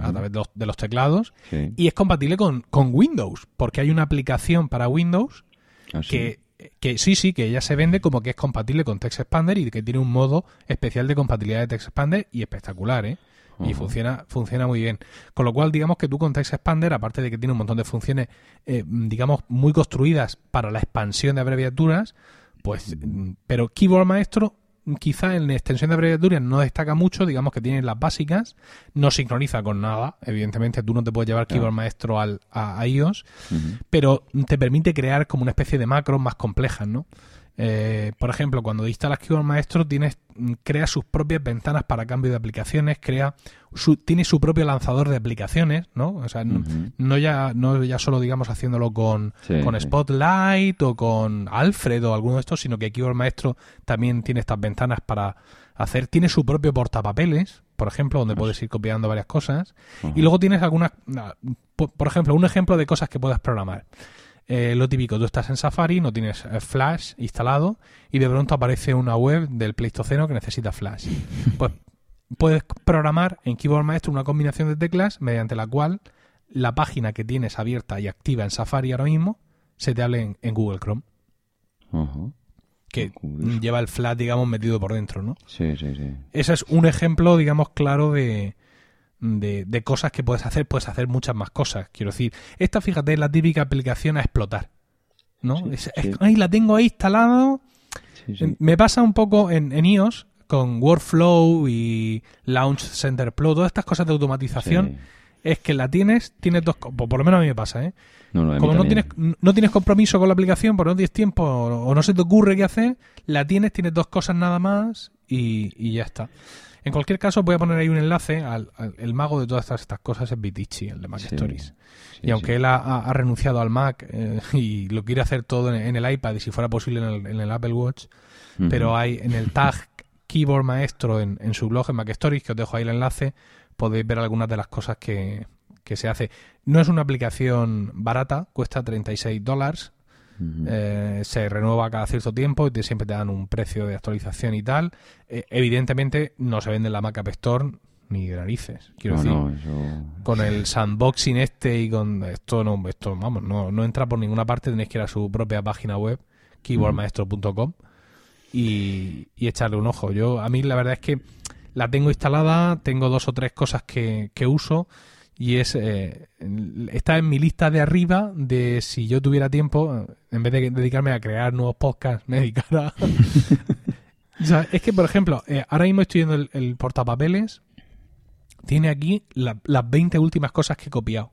a través de los, de los teclados Sí. y es compatible con, con Windows porque hay una aplicación para Windows Ah, sí. Que, sí, sí, que ya se vende como que es compatible con Text Expander y que tiene un modo especial de compatibilidad de Text Expander y espectacular, ¿eh? Y funciona, funciona muy bien. Con lo cual, digamos que tú con Text Expander, aparte de que tiene un montón de funciones, eh, digamos, muy construidas para la expansión de abreviaturas, pues, pero Keyboard Maestro quizá en extensión de abreviaturas no destaca mucho, digamos que tiene las básicas, no sincroniza con nada, evidentemente tú no te puedes llevar Claro. Keyboard Maestro al, a, a iOS, pero te permite crear como una especie de macros más complejas, ¿no? Eh, por ejemplo, cuando instalas Keyboard Maestro, tienes, mm, crea sus propias ventanas para cambio de aplicaciones, crea su, tiene su propio lanzador de aplicaciones, ¿no? O sea, no ya, no ya solo digamos haciéndolo con, Sí, con sí. Spotlight o con Alfred o alguno de estos, sino que Keyboard Maestro también tiene estas ventanas para hacer, tiene su propio portapapeles, por ejemplo, donde puedes ir copiando varias cosas. Y luego tienes algunas, na- por, ejemplo, un ejemplo de cosas que puedes programar. Eh, lo típico, tú estás en Safari, no tienes eh, Flash instalado y de pronto aparece una web del Pleistoceno que necesita Flash. Pues puedes programar en Keyboard Maestro una combinación de teclas mediante la cual la página que tienes abierta y activa en Safari ahora mismo se te hable en, en Google Chrome, Ajá. que lleva el Flash, digamos, metido por dentro, ¿no? Sí, sí, sí. Ese es un ejemplo, digamos, claro de, de, de cosas que puedes hacer, puedes hacer muchas más cosas. Quiero decir, esta, fíjate, es la típica aplicación a explotar. ¿No? Sí, Es- sí. es- ay, la tengo ahí instalado. Sí. Me pasa un poco en, en iOS con Workflow y Launch Center Pro, todas estas cosas de automatización. Sí. Es que la tienes, tienes dos, por lo menos a mí me pasa, ¿eh? No, no, Como no tienes, no tienes compromiso con la aplicación, porque no tienes tiempo o, o no se te ocurre qué hacer, la tienes, tienes dos cosas nada más y, y ya está. En cualquier caso, voy a poner ahí un enlace al, al- el mago de todas estas, estas cosas es Vitici, el de Mac Sí, Stories. sí, y aunque sí. él ha, renunciado al Mac eh, y lo quiere hacer todo en, en el iPad y si fuera posible en el, en el Apple Watch, pero hay en el tag Keyboard Maestro en, en su blog en Mac Stories, que os dejo ahí el enlace, podéis ver algunas de las cosas que, que se hace. No es una aplicación barata, cuesta 36 dólares, Eh, se renueva cada cierto tiempo y te- siempre te dan un precio de actualización y tal. Eh, evidentemente no se vende en la Mac App Store ni de narices, quiero no, decir. no, eso... Con el sandboxing este y con esto no, esto vamos, no, no entra por ninguna parte, tenéis que ir a su propia página web, keyboardmaestro.com y, y echarle un ojo. Yo, a mí la verdad es que la tengo instalada, tengo dos o tres cosas que, que uso y es eh, está en mi lista de arriba de si yo tuviera tiempo, en vez de dedicarme a crear nuevos podcasts, me dedicara... O sea, es que, por ejemplo, eh, ahora mismo estoy viendo el, el portapapeles, tiene aquí la- las 20 últimas cosas que he copiado.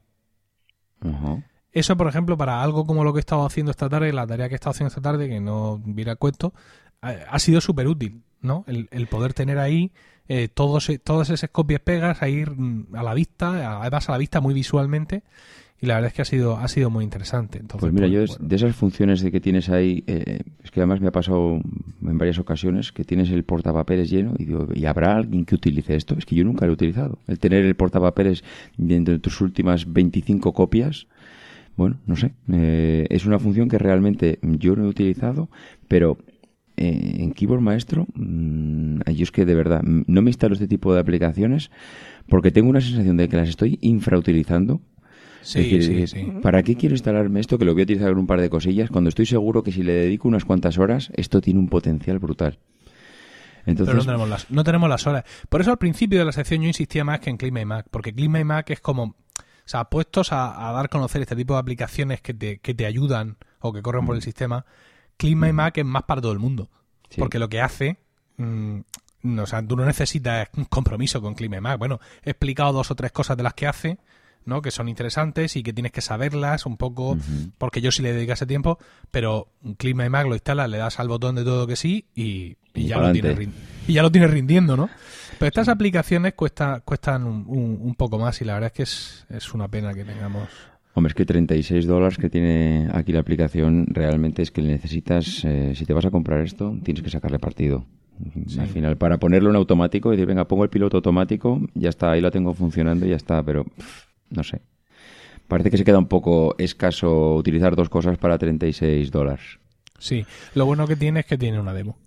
Eso, por ejemplo, para algo como lo que he estado haciendo esta tarde, la tarea que he estado haciendo esta tarde, que no viera cuento, ha, ha sido súper útil, ¿no? El, el poder tener ahí eh, todos, e- todas esas copias pegas, a ir mm, a la vista, además a la vista muy visualmente, y la verdad es que ha sido, ha sido muy interesante. Entonces, Pues mira, yo pues, es- bueno. de esas funciones de que tienes ahí, eh, es que además me ha pasado en varias ocasiones que tienes el portapapeles lleno y digo, ¿y habrá alguien que utilice esto? Es que yo nunca lo he utilizado. El tener el portapapeles dentro de tus últimas 25 copias, bueno, no sé, eh, es una función que realmente yo no he utilizado, pero eh, en Keyboard Maestro, mm, yo es que de verdad mm, no me instalo este tipo de aplicaciones porque tengo una sensación de que las estoy infrautilizando Sí, decir, sí, dices, sí. ¿Para qué quiero instalarme esto que lo voy a utilizar en un par de cosillas cuando estoy seguro que si le dedico unas cuantas horas esto tiene un potencial brutal? Entonces, Pero no tenemos, las, no tenemos las horas. Por eso al principio de la sección yo insistía más que en Clima y Mac, porque Clima y Mac es como, o sea, puestos a, a dar a conocer este tipo de aplicaciones que te, que te ayudan o que corren por el sistema, Clima y Mac es más para todo el mundo. Sí. Porque lo que hace, mm, no, o sea, tú no necesitas un compromiso con Clima y Mac. Bueno, he explicado dos o tres cosas de las que hace, ¿no? Que son interesantes y que tienes que saberlas un poco, porque yo sí le dedicase tiempo, pero Clima y Mac lo instalas, le das al botón de todo que sí y, y Y ya, lo pa'lante. tienes, rin- y ya lo tienes rindiendo, ¿no? Pero estas aplicaciones cuesta, cuestan un, un- un poco más y la verdad es que es, es una pena que tengamos... hombre, es que 36 dólares que tiene aquí la aplicación realmente es que necesitas, eh, si te vas a comprar esto, tienes que sacarle partido. Al final, para ponerlo en automático y decir, venga, pongo el piloto automático, ya está, ahí lo tengo funcionando y ya está, pero pff, no sé. Parece que se queda un poco escaso utilizar dos cosas para 36 dólares. Sí, lo bueno que tiene es que tiene una demo.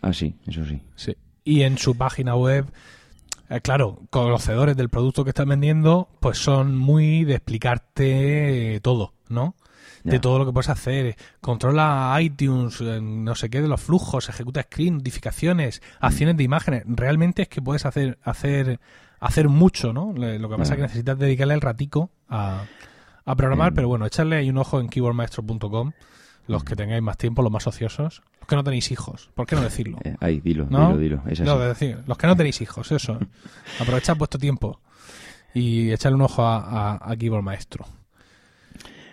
Ah, sí, eso sí. Sí. Y en su página web, eh, claro, conocedores del producto que están vendiendo, pues son muy de explicarte eh, todo, ¿no? De todo lo que puedes hacer. Controla iTunes, eh, no sé qué, de los flujos, ejecuta screen, notificaciones, acciones de imágenes. Realmente es que puedes hacer, hacer, hacer mucho, ¿no? Lo que pasa es que necesitas dedicarle el ratico a, a programar, Mm. pero bueno, echarle ahí un ojo en keyboardmaestro.com. Los que tengáis más tiempo, los más ociosos. Los que no tenéis hijos. ¿Por qué no decirlo? Eh, ahí, dilo, ¿No? dilo, dilo. Es así. No, de decir, los que no tenéis hijos, eso. Aprovechad vuestro tiempo y echarle un ojo a, a, a Keyboard Maestro.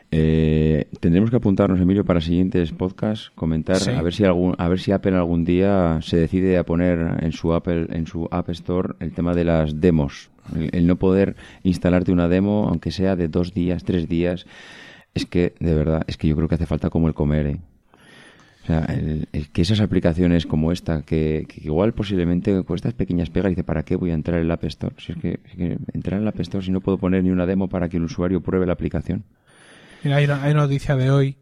Eh, tendremos que apuntarnos, Emilio, para siguientes podcasts, comentar, Sí. a ver si algún, a ver si Apple algún día se decide a poner en su Apple, en su App Store, el tema de las demos, el, el no poder instalarte una demo, aunque sea de dos días, tres días, es que de verdad, es que yo creo que hace falta como el comer, ¿eh? O sea, el, el que esas aplicaciones como esta, que, que igual posiblemente con estas pequeñas pegas, dice, ¿para qué voy a entrar en el App Store? Si es que, es que entrar en el App Store si no puedo poner ni una demo para que el usuario pruebe la aplicación. Mira, hay una, hay una noticia de hoy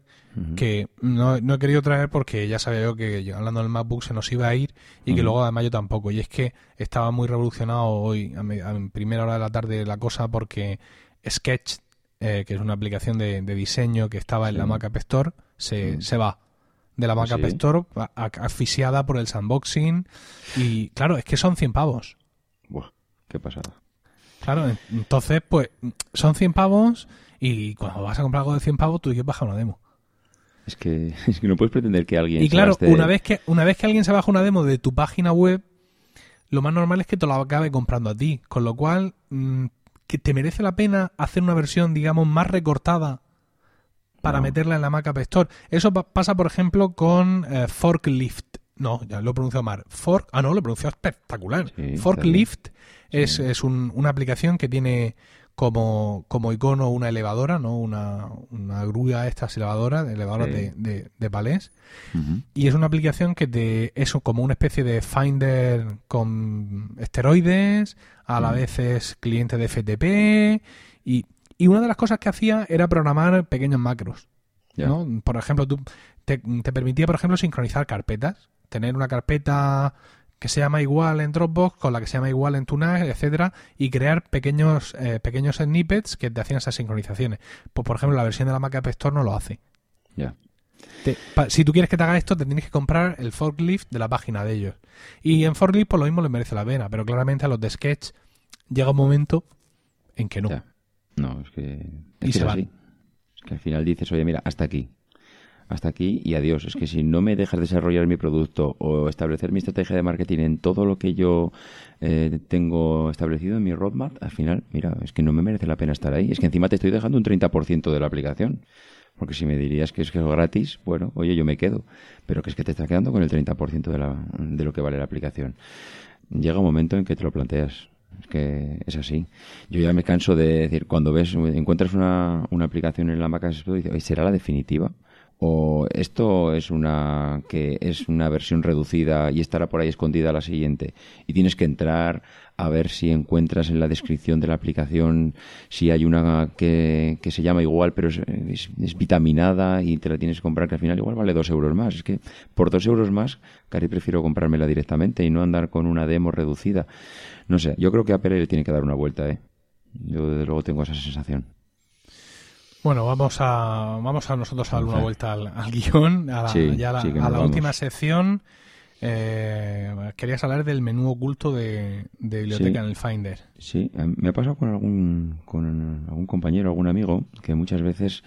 que no, no he querido traer porque ya sabía yo que yo, hablando del MacBook se nos iba a ir y que Ujú. luego además yo tampoco. Y es que estaba muy revolucionado hoy, a, me- a primera hora de la tarde, la cosa porque Sketch, eh, que es una aplicación de, de diseño que estaba en la Mac App Store, se, Mm. se va de la Mac ¿Ah, App sí? Store a- a- asfixiada por el sandboxing. Y claro, es que son 100 pavos. Buah, qué pasada. Claro, entonces, pues, son 100 pavos y cuando vas a comprar algo de 100 pavos, tú quieres bajar una demo. Es que, es que no puedes pretender que alguien... Y claro, una, vez que, una vez que alguien se baja una demo de tu página web, lo más normal es que te lo acabe comprando a ti. Con lo cual, mm, que te merece la pena hacer una versión, digamos, más recortada para meterla en la Mac App Store. Eso pasa, por ejemplo, con eh, Forklift. No, ya lo he pronunciado mal. Fork, ah, no, lo he pronunciado espectacular. Forklift es, es una aplicación que tiene como, como icono una elevadora, ¿no? Una, una grúa estas elevadoras, elevadoras de, de, de palés. Y es una aplicación que te, es como una especie de Finder con esteroides, a la vez es cliente de FTP y, y, una de las cosas que hacía era programar pequeños macros. ¿no? Por ejemplo, tú, te, te permitía, por ejemplo, sincronizar carpetas. Tener una carpeta que se llama igual en Dropbox, con la que se llama igual en TuneIn, etcétera, y crear pequeños eh, pequeños snippets que te hacían esas sincronizaciones. Pues por ejemplo, la versión de la Mac App Store no lo hace. Ya. si tú quieres que te haga esto, te tienes que comprar el forklift de la página de ellos. Y en forklift, por lo mismo, les merece la pena, pero claramente a los de Sketch llega un momento en que no. No, es que. y se Es que al final dices, oye, mira, hasta aquí hasta aquí y adiós. Es que si no me dejas desarrollar mi producto o establecer mi estrategia de marketing en todo lo que yo eh, tengo establecido en mi roadmap, al final, mira, es que no me merece la pena estar ahí. Es que encima te estoy dejando un 30% de la aplicación. Porque si me dirías que es que es gratis, bueno, oye, yo me quedo. Pero que es que te estás quedando con el 30% de, la, de lo que vale la aplicación. Llega un momento en que te lo planteas. Es que es así. Yo ya me canso de decir, cuando ves, encuentras una, una aplicación en la Mac dices, ¿será la definitiva? O esto es una que es una versión reducida y estará por ahí escondida la siguiente. Y tienes que entrar a ver si encuentras en la descripción de la aplicación si hay una que, que se llama igual pero es, vitaminada y te la tienes que comprar que al final igual vale dos euros más. Es que por dos euros más cari prefiero comprármela directamente y no andar con una demo reducida. No sé yo creo que Apple le tiene que dar una vuelta eh yo desde luego tengo esa sensación bueno, vamos a, vamos a nosotros a dar una vuelta al, guion, a la, a la última sección. Eh, querías hablar del menú oculto de, biblioteca en el Finder. Sí, me ha pasado con algún, con algún compañero, algún amigo, que muchas veces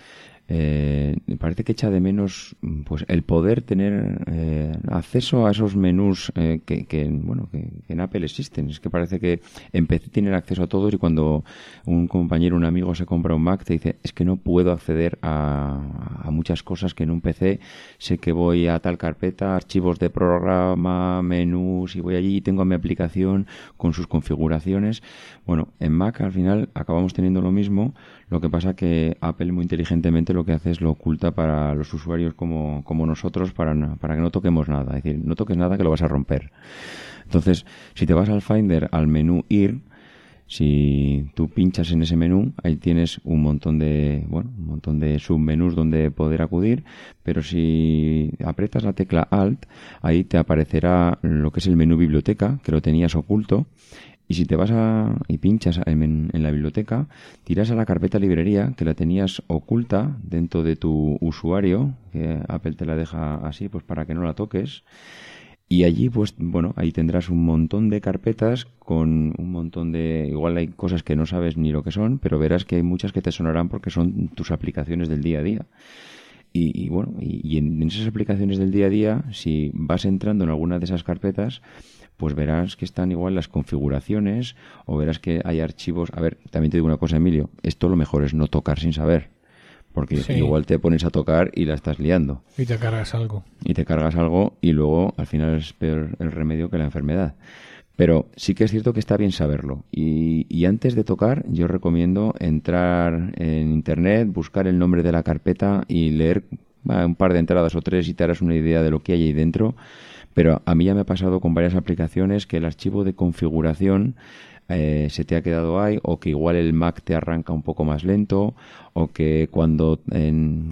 eh, parece que echa de menos pues el poder tener eh, acceso a esos menús eh, que, bueno que, en Apple existen. Es que parece que en PC tienen acceso a todos y cuando un compañero un amigo se compra un Mac te dice es que no puedo acceder a, a muchas cosas que en un PC sé que voy a tal carpeta archivos de programa menús y voy allí y tengo mi aplicación con sus configuraciones bueno en Mac al final acabamos teniendo lo mismo lo que pasa que Apple muy inteligentemente lo que hace es lo oculta para los usuarios como, como nosotros para, para que no toquemos nada. Es decir, no toques nada que lo vas a romper. Entonces, si te vas al Finder, al menú Ir, si tú pinchas en ese menú, ahí tienes un montón de, bueno, un montón de submenús donde poder acudir, pero si aprietas la tecla Alt, ahí te aparecerá lo que es el menú biblioteca, que lo tenías oculto, y si te vas a, y pinchas en, la biblioteca, tiras a la carpeta librería que la tenías oculta dentro de tu usuario, que Apple te la deja así, pues para que no la toques. Y allí, pues, bueno, ahí tendrás un montón de carpetas con un montón de... Igual hay cosas que no sabes ni lo que son, pero verás que hay muchas que te sonarán porque son tus aplicaciones del día a día. Y, bueno, y, y en esas aplicaciones del día a día, si vas entrando en alguna de esas carpetas, pues verás que están igual las configuraciones o verás que hay archivos. A ver, también te digo una cosa, Emilio, esto lo mejor es no tocar sin saber. Porque igual te pones a tocar y la estás liando. Y te cargas algo. Y te cargas algo y luego al final es peor el remedio que la enfermedad. Pero sí que es cierto que está bien saberlo. Y, y, antes de tocar, yo recomiendo entrar en Internet, buscar el nombre de la carpeta y leer un par de entradas o tres y te harás una idea de lo que hay ahí dentro pero a mí ya me ha pasado con varias aplicaciones que el archivo de configuración eh, se te ha quedado ahí o que igual el Mac te arranca un poco más lento o que cuando,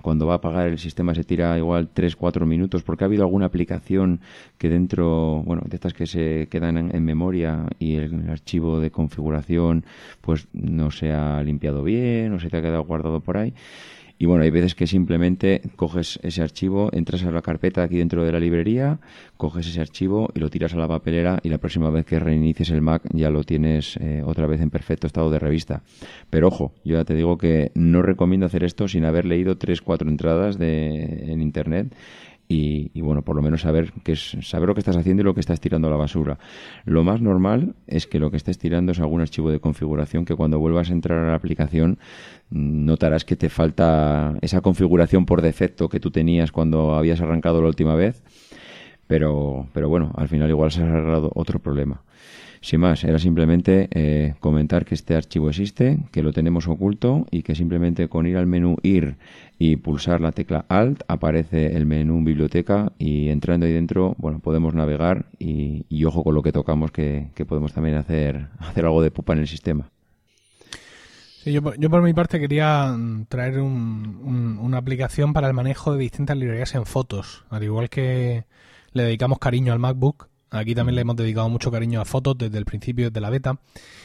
cuando va a apagar el sistema se tira igual 3-4 minutos porque ha habido alguna aplicación que dentro, bueno, de estas que se quedan en, memoria y el, archivo de configuración pues no se ha limpiado bien o se te ha quedado guardado por ahí Y bueno, hay veces que simplemente coges ese archivo, entras a la carpeta aquí dentro de la librería, coges ese archivo y lo tiras a la papelera y la próxima vez que reinicies el Mac ya lo tienes eh, otra vez en perfecto estado de revista. Pero ojo, yo ya te digo que no recomiendo hacer esto sin haber leído tres, cuatro entradas de, en Internet y, bueno, por lo menos saber, que es, saber lo que estás haciendo y lo que estás tirando a la basura. Lo más normal es que lo que estés tirando es algún archivo de configuración que cuando vuelvas a entrar a la aplicación mm, notarás que te falta esa configuración por defecto que tú tenías cuando habías arrancado la última vez. Pero, pero bueno, al final igual se ha arreglado otro problema. Sin más, era simplemente eh, comentar que este archivo existe, que lo tenemos oculto y que simplemente con ir al menú ir y pulsar la tecla Alt aparece el menú biblioteca y entrando ahí dentro, bueno, podemos navegar y, ojo con lo que tocamos que, podemos también hacer, hacer algo de pupa en el sistema. Yo, yo por mi parte quería mm, traer una aplicación para el manejo de distintas librerías en fotos, al igual que le dedicamos cariño al MacBook Aquí también le hemos dedicado mucho cariño a fotos desde el principio, de la beta.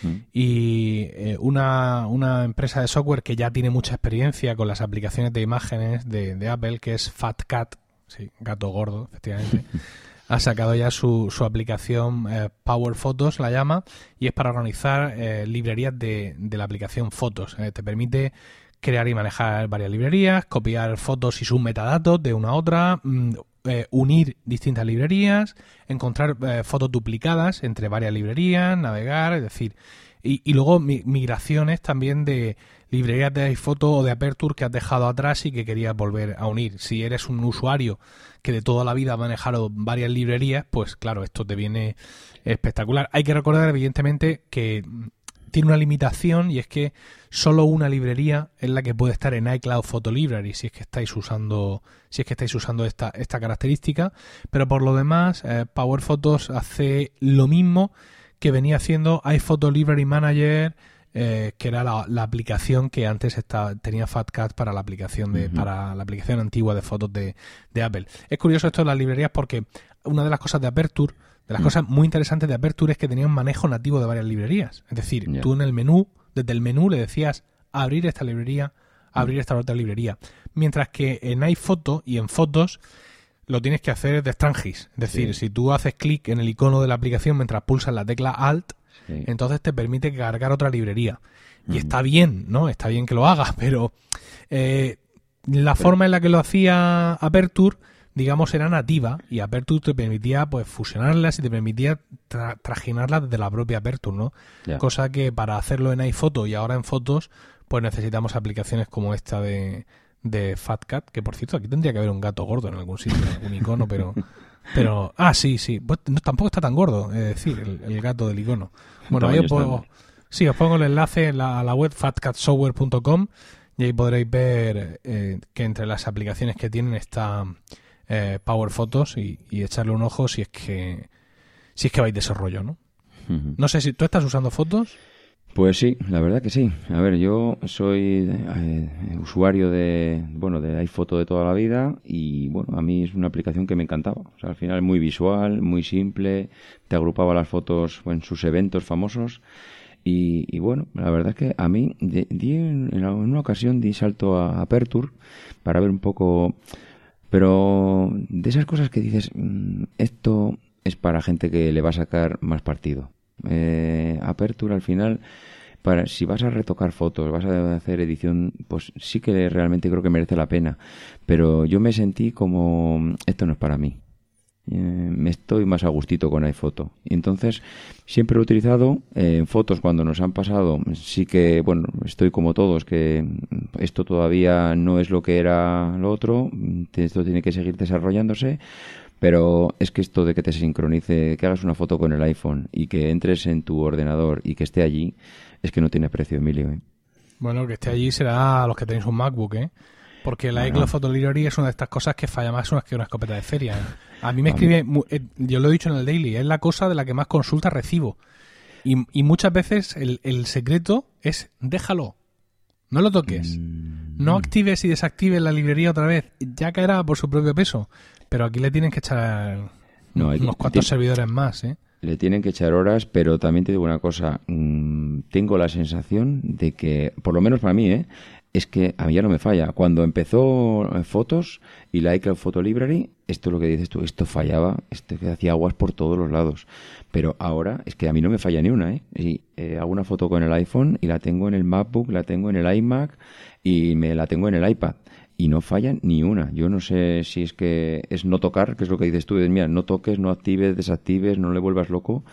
Mm. Y eh, una, una, empresa de software que ya tiene mucha experiencia con las aplicaciones de imágenes de, Apple, que es FatCat, sí, gato gordo, efectivamente, ha sacado ya su, su aplicación eh, Power Photos, la llama, y es para organizar eh, librerías de, de, la aplicación Fotos. te permite crear y manejar varias librerías, copiar fotos y sus metadatos de una a otra, mm, eh, unir distintas librerías, encontrar eh, fotos duplicadas entre varias librerías, navegar, es decir, y, luego migraciones también de librerías de iPhoto o de Aperture que has dejado atrás y que querías volver a unir. Si eres un usuario que de toda la vida ha manejado varias librerías, pues claro, esto te viene espectacular. Hay que recordar, evidentemente, que tiene una limitación y es que solo una librería es la que puede estar en iCloud Photo Library si es que estáis usando si es que estáis usando esta, esta característica pero por lo demás eh, Power Photos hace lo mismo que venía haciendo iPhoto Library Manager eh, que era la, aplicación que antes estaba, tenía FatCat para la aplicación de, para la aplicación antigua de fotos de, de Apple. Es curioso esto de las librerías porque una de las cosas de Aperture de las mm. cosas muy interesantes de Aperture es que tenía un manejo nativo de varias librerías. Es decir, tú en el menú, desde el menú le decías abrir esta librería, abrir mm. esta otra librería. Mientras que en iPhoto y en Fotos lo tienes que hacer de Strangis. Es decir, si tú haces clic en el icono de la aplicación mientras pulsas la tecla Alt, entonces te permite cargar otra librería. Y está bien, ¿no? Está bien que lo hagas, pero eh, la forma en la que lo hacía Aperture digamos, era nativa y Aperture te permitía pues fusionarlas y te permitía trajinarlas desde la propia Aperture, ¿no? Cosa que para hacerlo en iPhoto y ahora en fotos, pues necesitamos aplicaciones como esta de, de FatCat, que por cierto aquí tendría que haber un gato gordo en algún sitio, un icono, pero... Pero, ah, sí, sí, pues, tampoco está tan gordo, es decir, el, gato del icono. Bueno, ahí os pongo, sí, os pongo el enlace a la web fatcatsoftware.com y ahí podréis ver eh, que entre las aplicaciones que tienen está eh, Power Photos y, echarle un ojo si es que si es que vais desarrollo, ¿no? No sé si tú estás usando fotos. Pues sí, la verdad que sí. A ver, yo soy eh, usuario de, bueno, de iPhoto de toda la vida y, bueno, a mí es una aplicación que me encantaba. O sea, al final muy visual, muy simple, te agrupaba las fotos en sus eventos famosos y, bueno, la verdad es que a mí di en, en, una ocasión di salto a Aperture para ver un poco pero de esas cosas que dices, mm, esto es para gente que le va a sacar más partido. Eh, apertura al final, para, si vas a retocar fotos, vas a hacer edición, pues sí que realmente creo que merece la pena. Pero yo me sentí como, esto no es para mí. Eh, me estoy más a gustito con iPhoto. Y entonces siempre lo he utilizado eh, en fotos cuando nos han pasado. Sí que, bueno, estoy como todos, que esto todavía no es lo que era lo otro, esto tiene que seguir desarrollándose. Pero es que esto de que te sincronice, que hagas una foto con el iPhone y que entres en tu ordenador y que esté allí, es que no tiene precio, Emilio. ¿eh? Bueno, que esté allí será a los que tenéis un MacBook, ¿eh? Porque la Photo Library es una de estas cosas que falla más que una escopeta de feria. A mí me escribe, eh, yo lo he dicho en el daily, es la cosa de la que más consulta recibo. Y, muchas veces el, secreto es déjalo, no lo toques. Mm. No actives y desactives la librería otra vez. Ya caerá por su propio peso. Pero aquí le tienen que echar unos cuantos servidores más, ¿eh? Le tienen que echar horas, pero también te digo una cosa. Mm, tengo la sensación de que, por lo menos para mí, ¿eh? Es que a mí ya no me falla. Cuando empezó eh, fotos y la iCloud Photo Library, esto es lo que dices tú, esto fallaba, esto que hacía aguas por todos los lados. Pero ahora es que a mí no me falla ni una, ¿eh? Y, eh, hago una foto con el iPhone y la tengo en el MacBook, la tengo en el iMac y me la tengo en el iPad. Y no falla ni una. Yo no sé si es que es no tocar, que es lo que dices tú. Es, mira, no toques, no actives, desactives, no le vuelvas loco.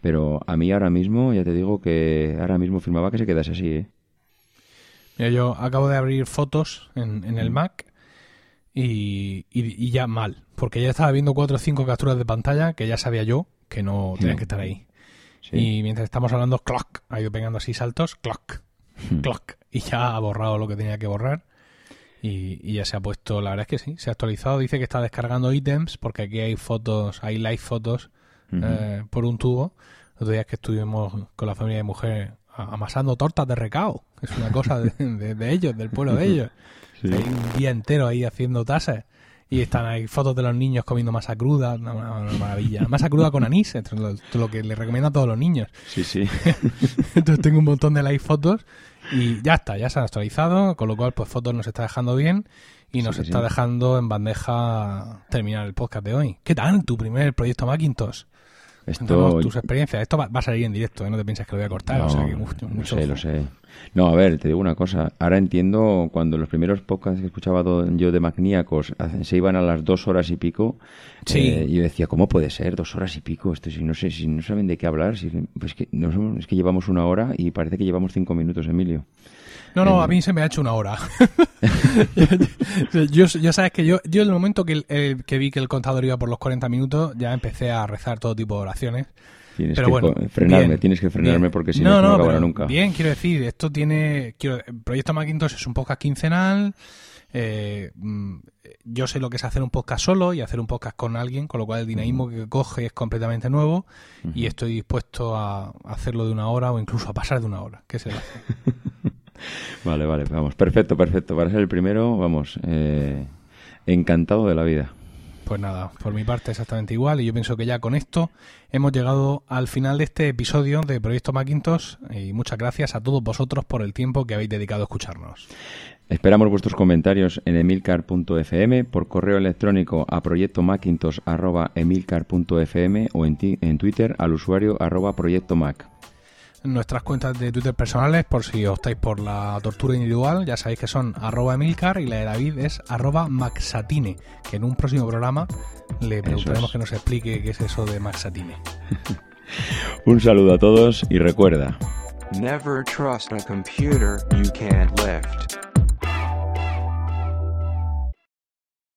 Pero a mí ahora mismo, ya te digo que ahora mismo firmaba que se quedase así, ¿eh? Mira, yo acabo de abrir fotos en, en el Mac y, y, ya mal, porque ya estaba viendo cuatro o cinco capturas de pantalla que ya sabía yo que no tenían que estar ahí. Y mientras estamos hablando, clock, ha ido pegando así saltos, clock, hmm. clock, y ya ha borrado lo que tenía que borrar. Y, y, ya se ha puesto, la verdad es que sí, se ha actualizado. Dice que está descargando ítems, porque aquí hay fotos, hay live fotos eh, por un tubo. Los días que estuvimos con la familia de mujer amasando tortas de recao. Es una cosa de, ellos, del pueblo de ellos. Hay un día entero ahí haciendo tasas. Y están ahí fotos de los niños comiendo masa cruda, una, maravilla. Masa cruda con anís, esto es lo, que le recomiendo a todos los niños. Sí, sí. Entonces tengo un montón de live fotos y ya está, ya se han actualizado, con lo cual pues fotos nos está dejando bien y nos está dejando en bandeja terminar el podcast de hoy. ¿Qué tal tu primer proyecto Macintosh? Esto... tus experiencias. Esto va, a salir en directo, ¿eh? no te piensas que lo voy a cortar. No, o sea, que lo sé, lo sé. No, a ver, te digo una cosa. Ahora entiendo cuando los primeros podcasts que escuchaba yo de Magníacos se iban a las dos horas y pico. Sí. Eh, yo decía, ¿cómo puede ser dos horas y pico? Esto si no sé, si no saben de qué hablar. Si, pues que, no, es que llevamos una hora y parece que llevamos cinco minutos, Emilio. No, no, a mí se me ha hecho una hora. yo, ya sabes que yo, yo en el momento que, que vi que el contador iba por los 40 minutos, ya empecé a rezar todo tipo de oraciones. Tienes pero que bueno, frenarme, tienes que frenarme porque si no, no, no, nunca. Bien, quiero decir, esto tiene. Quiero, Proyecto Macintosh es un podcast quincenal. Eh, mm, yo sé lo que es hacer un podcast solo y hacer un podcast con alguien, con lo cual el dinamismo que coge es completamente nuevo y estoy dispuesto a hacerlo de una hora o incluso a pasar de una hora, que se hace. Vale, vale, vamos, perfecto, perfecto. Para ser el primero, vamos, eh, encantado de la vida. Pues nada, por mi parte exactamente igual y yo pienso que ya con esto hemos llegado al final de este episodio de Proyecto Macintosh y muchas gracias a todos vosotros por el tiempo que habéis dedicado a escucharnos. Esperamos vuestros comentarios en emilcar.fm, por correo electrónico a proyectomacintosh.emilcar.fm o en, en Twitter al usuario arroba proyectomac nuestras cuentas de Twitter personales por si optáis por la tortura individual. Ya sabéis que son arroba Emilcar y la de David es arroba Maxatine, que en un próximo programa le preguntaremos que nos explique qué es eso de Maxatine. un saludo a todos y recuerda. Never trust a computer you can't lift.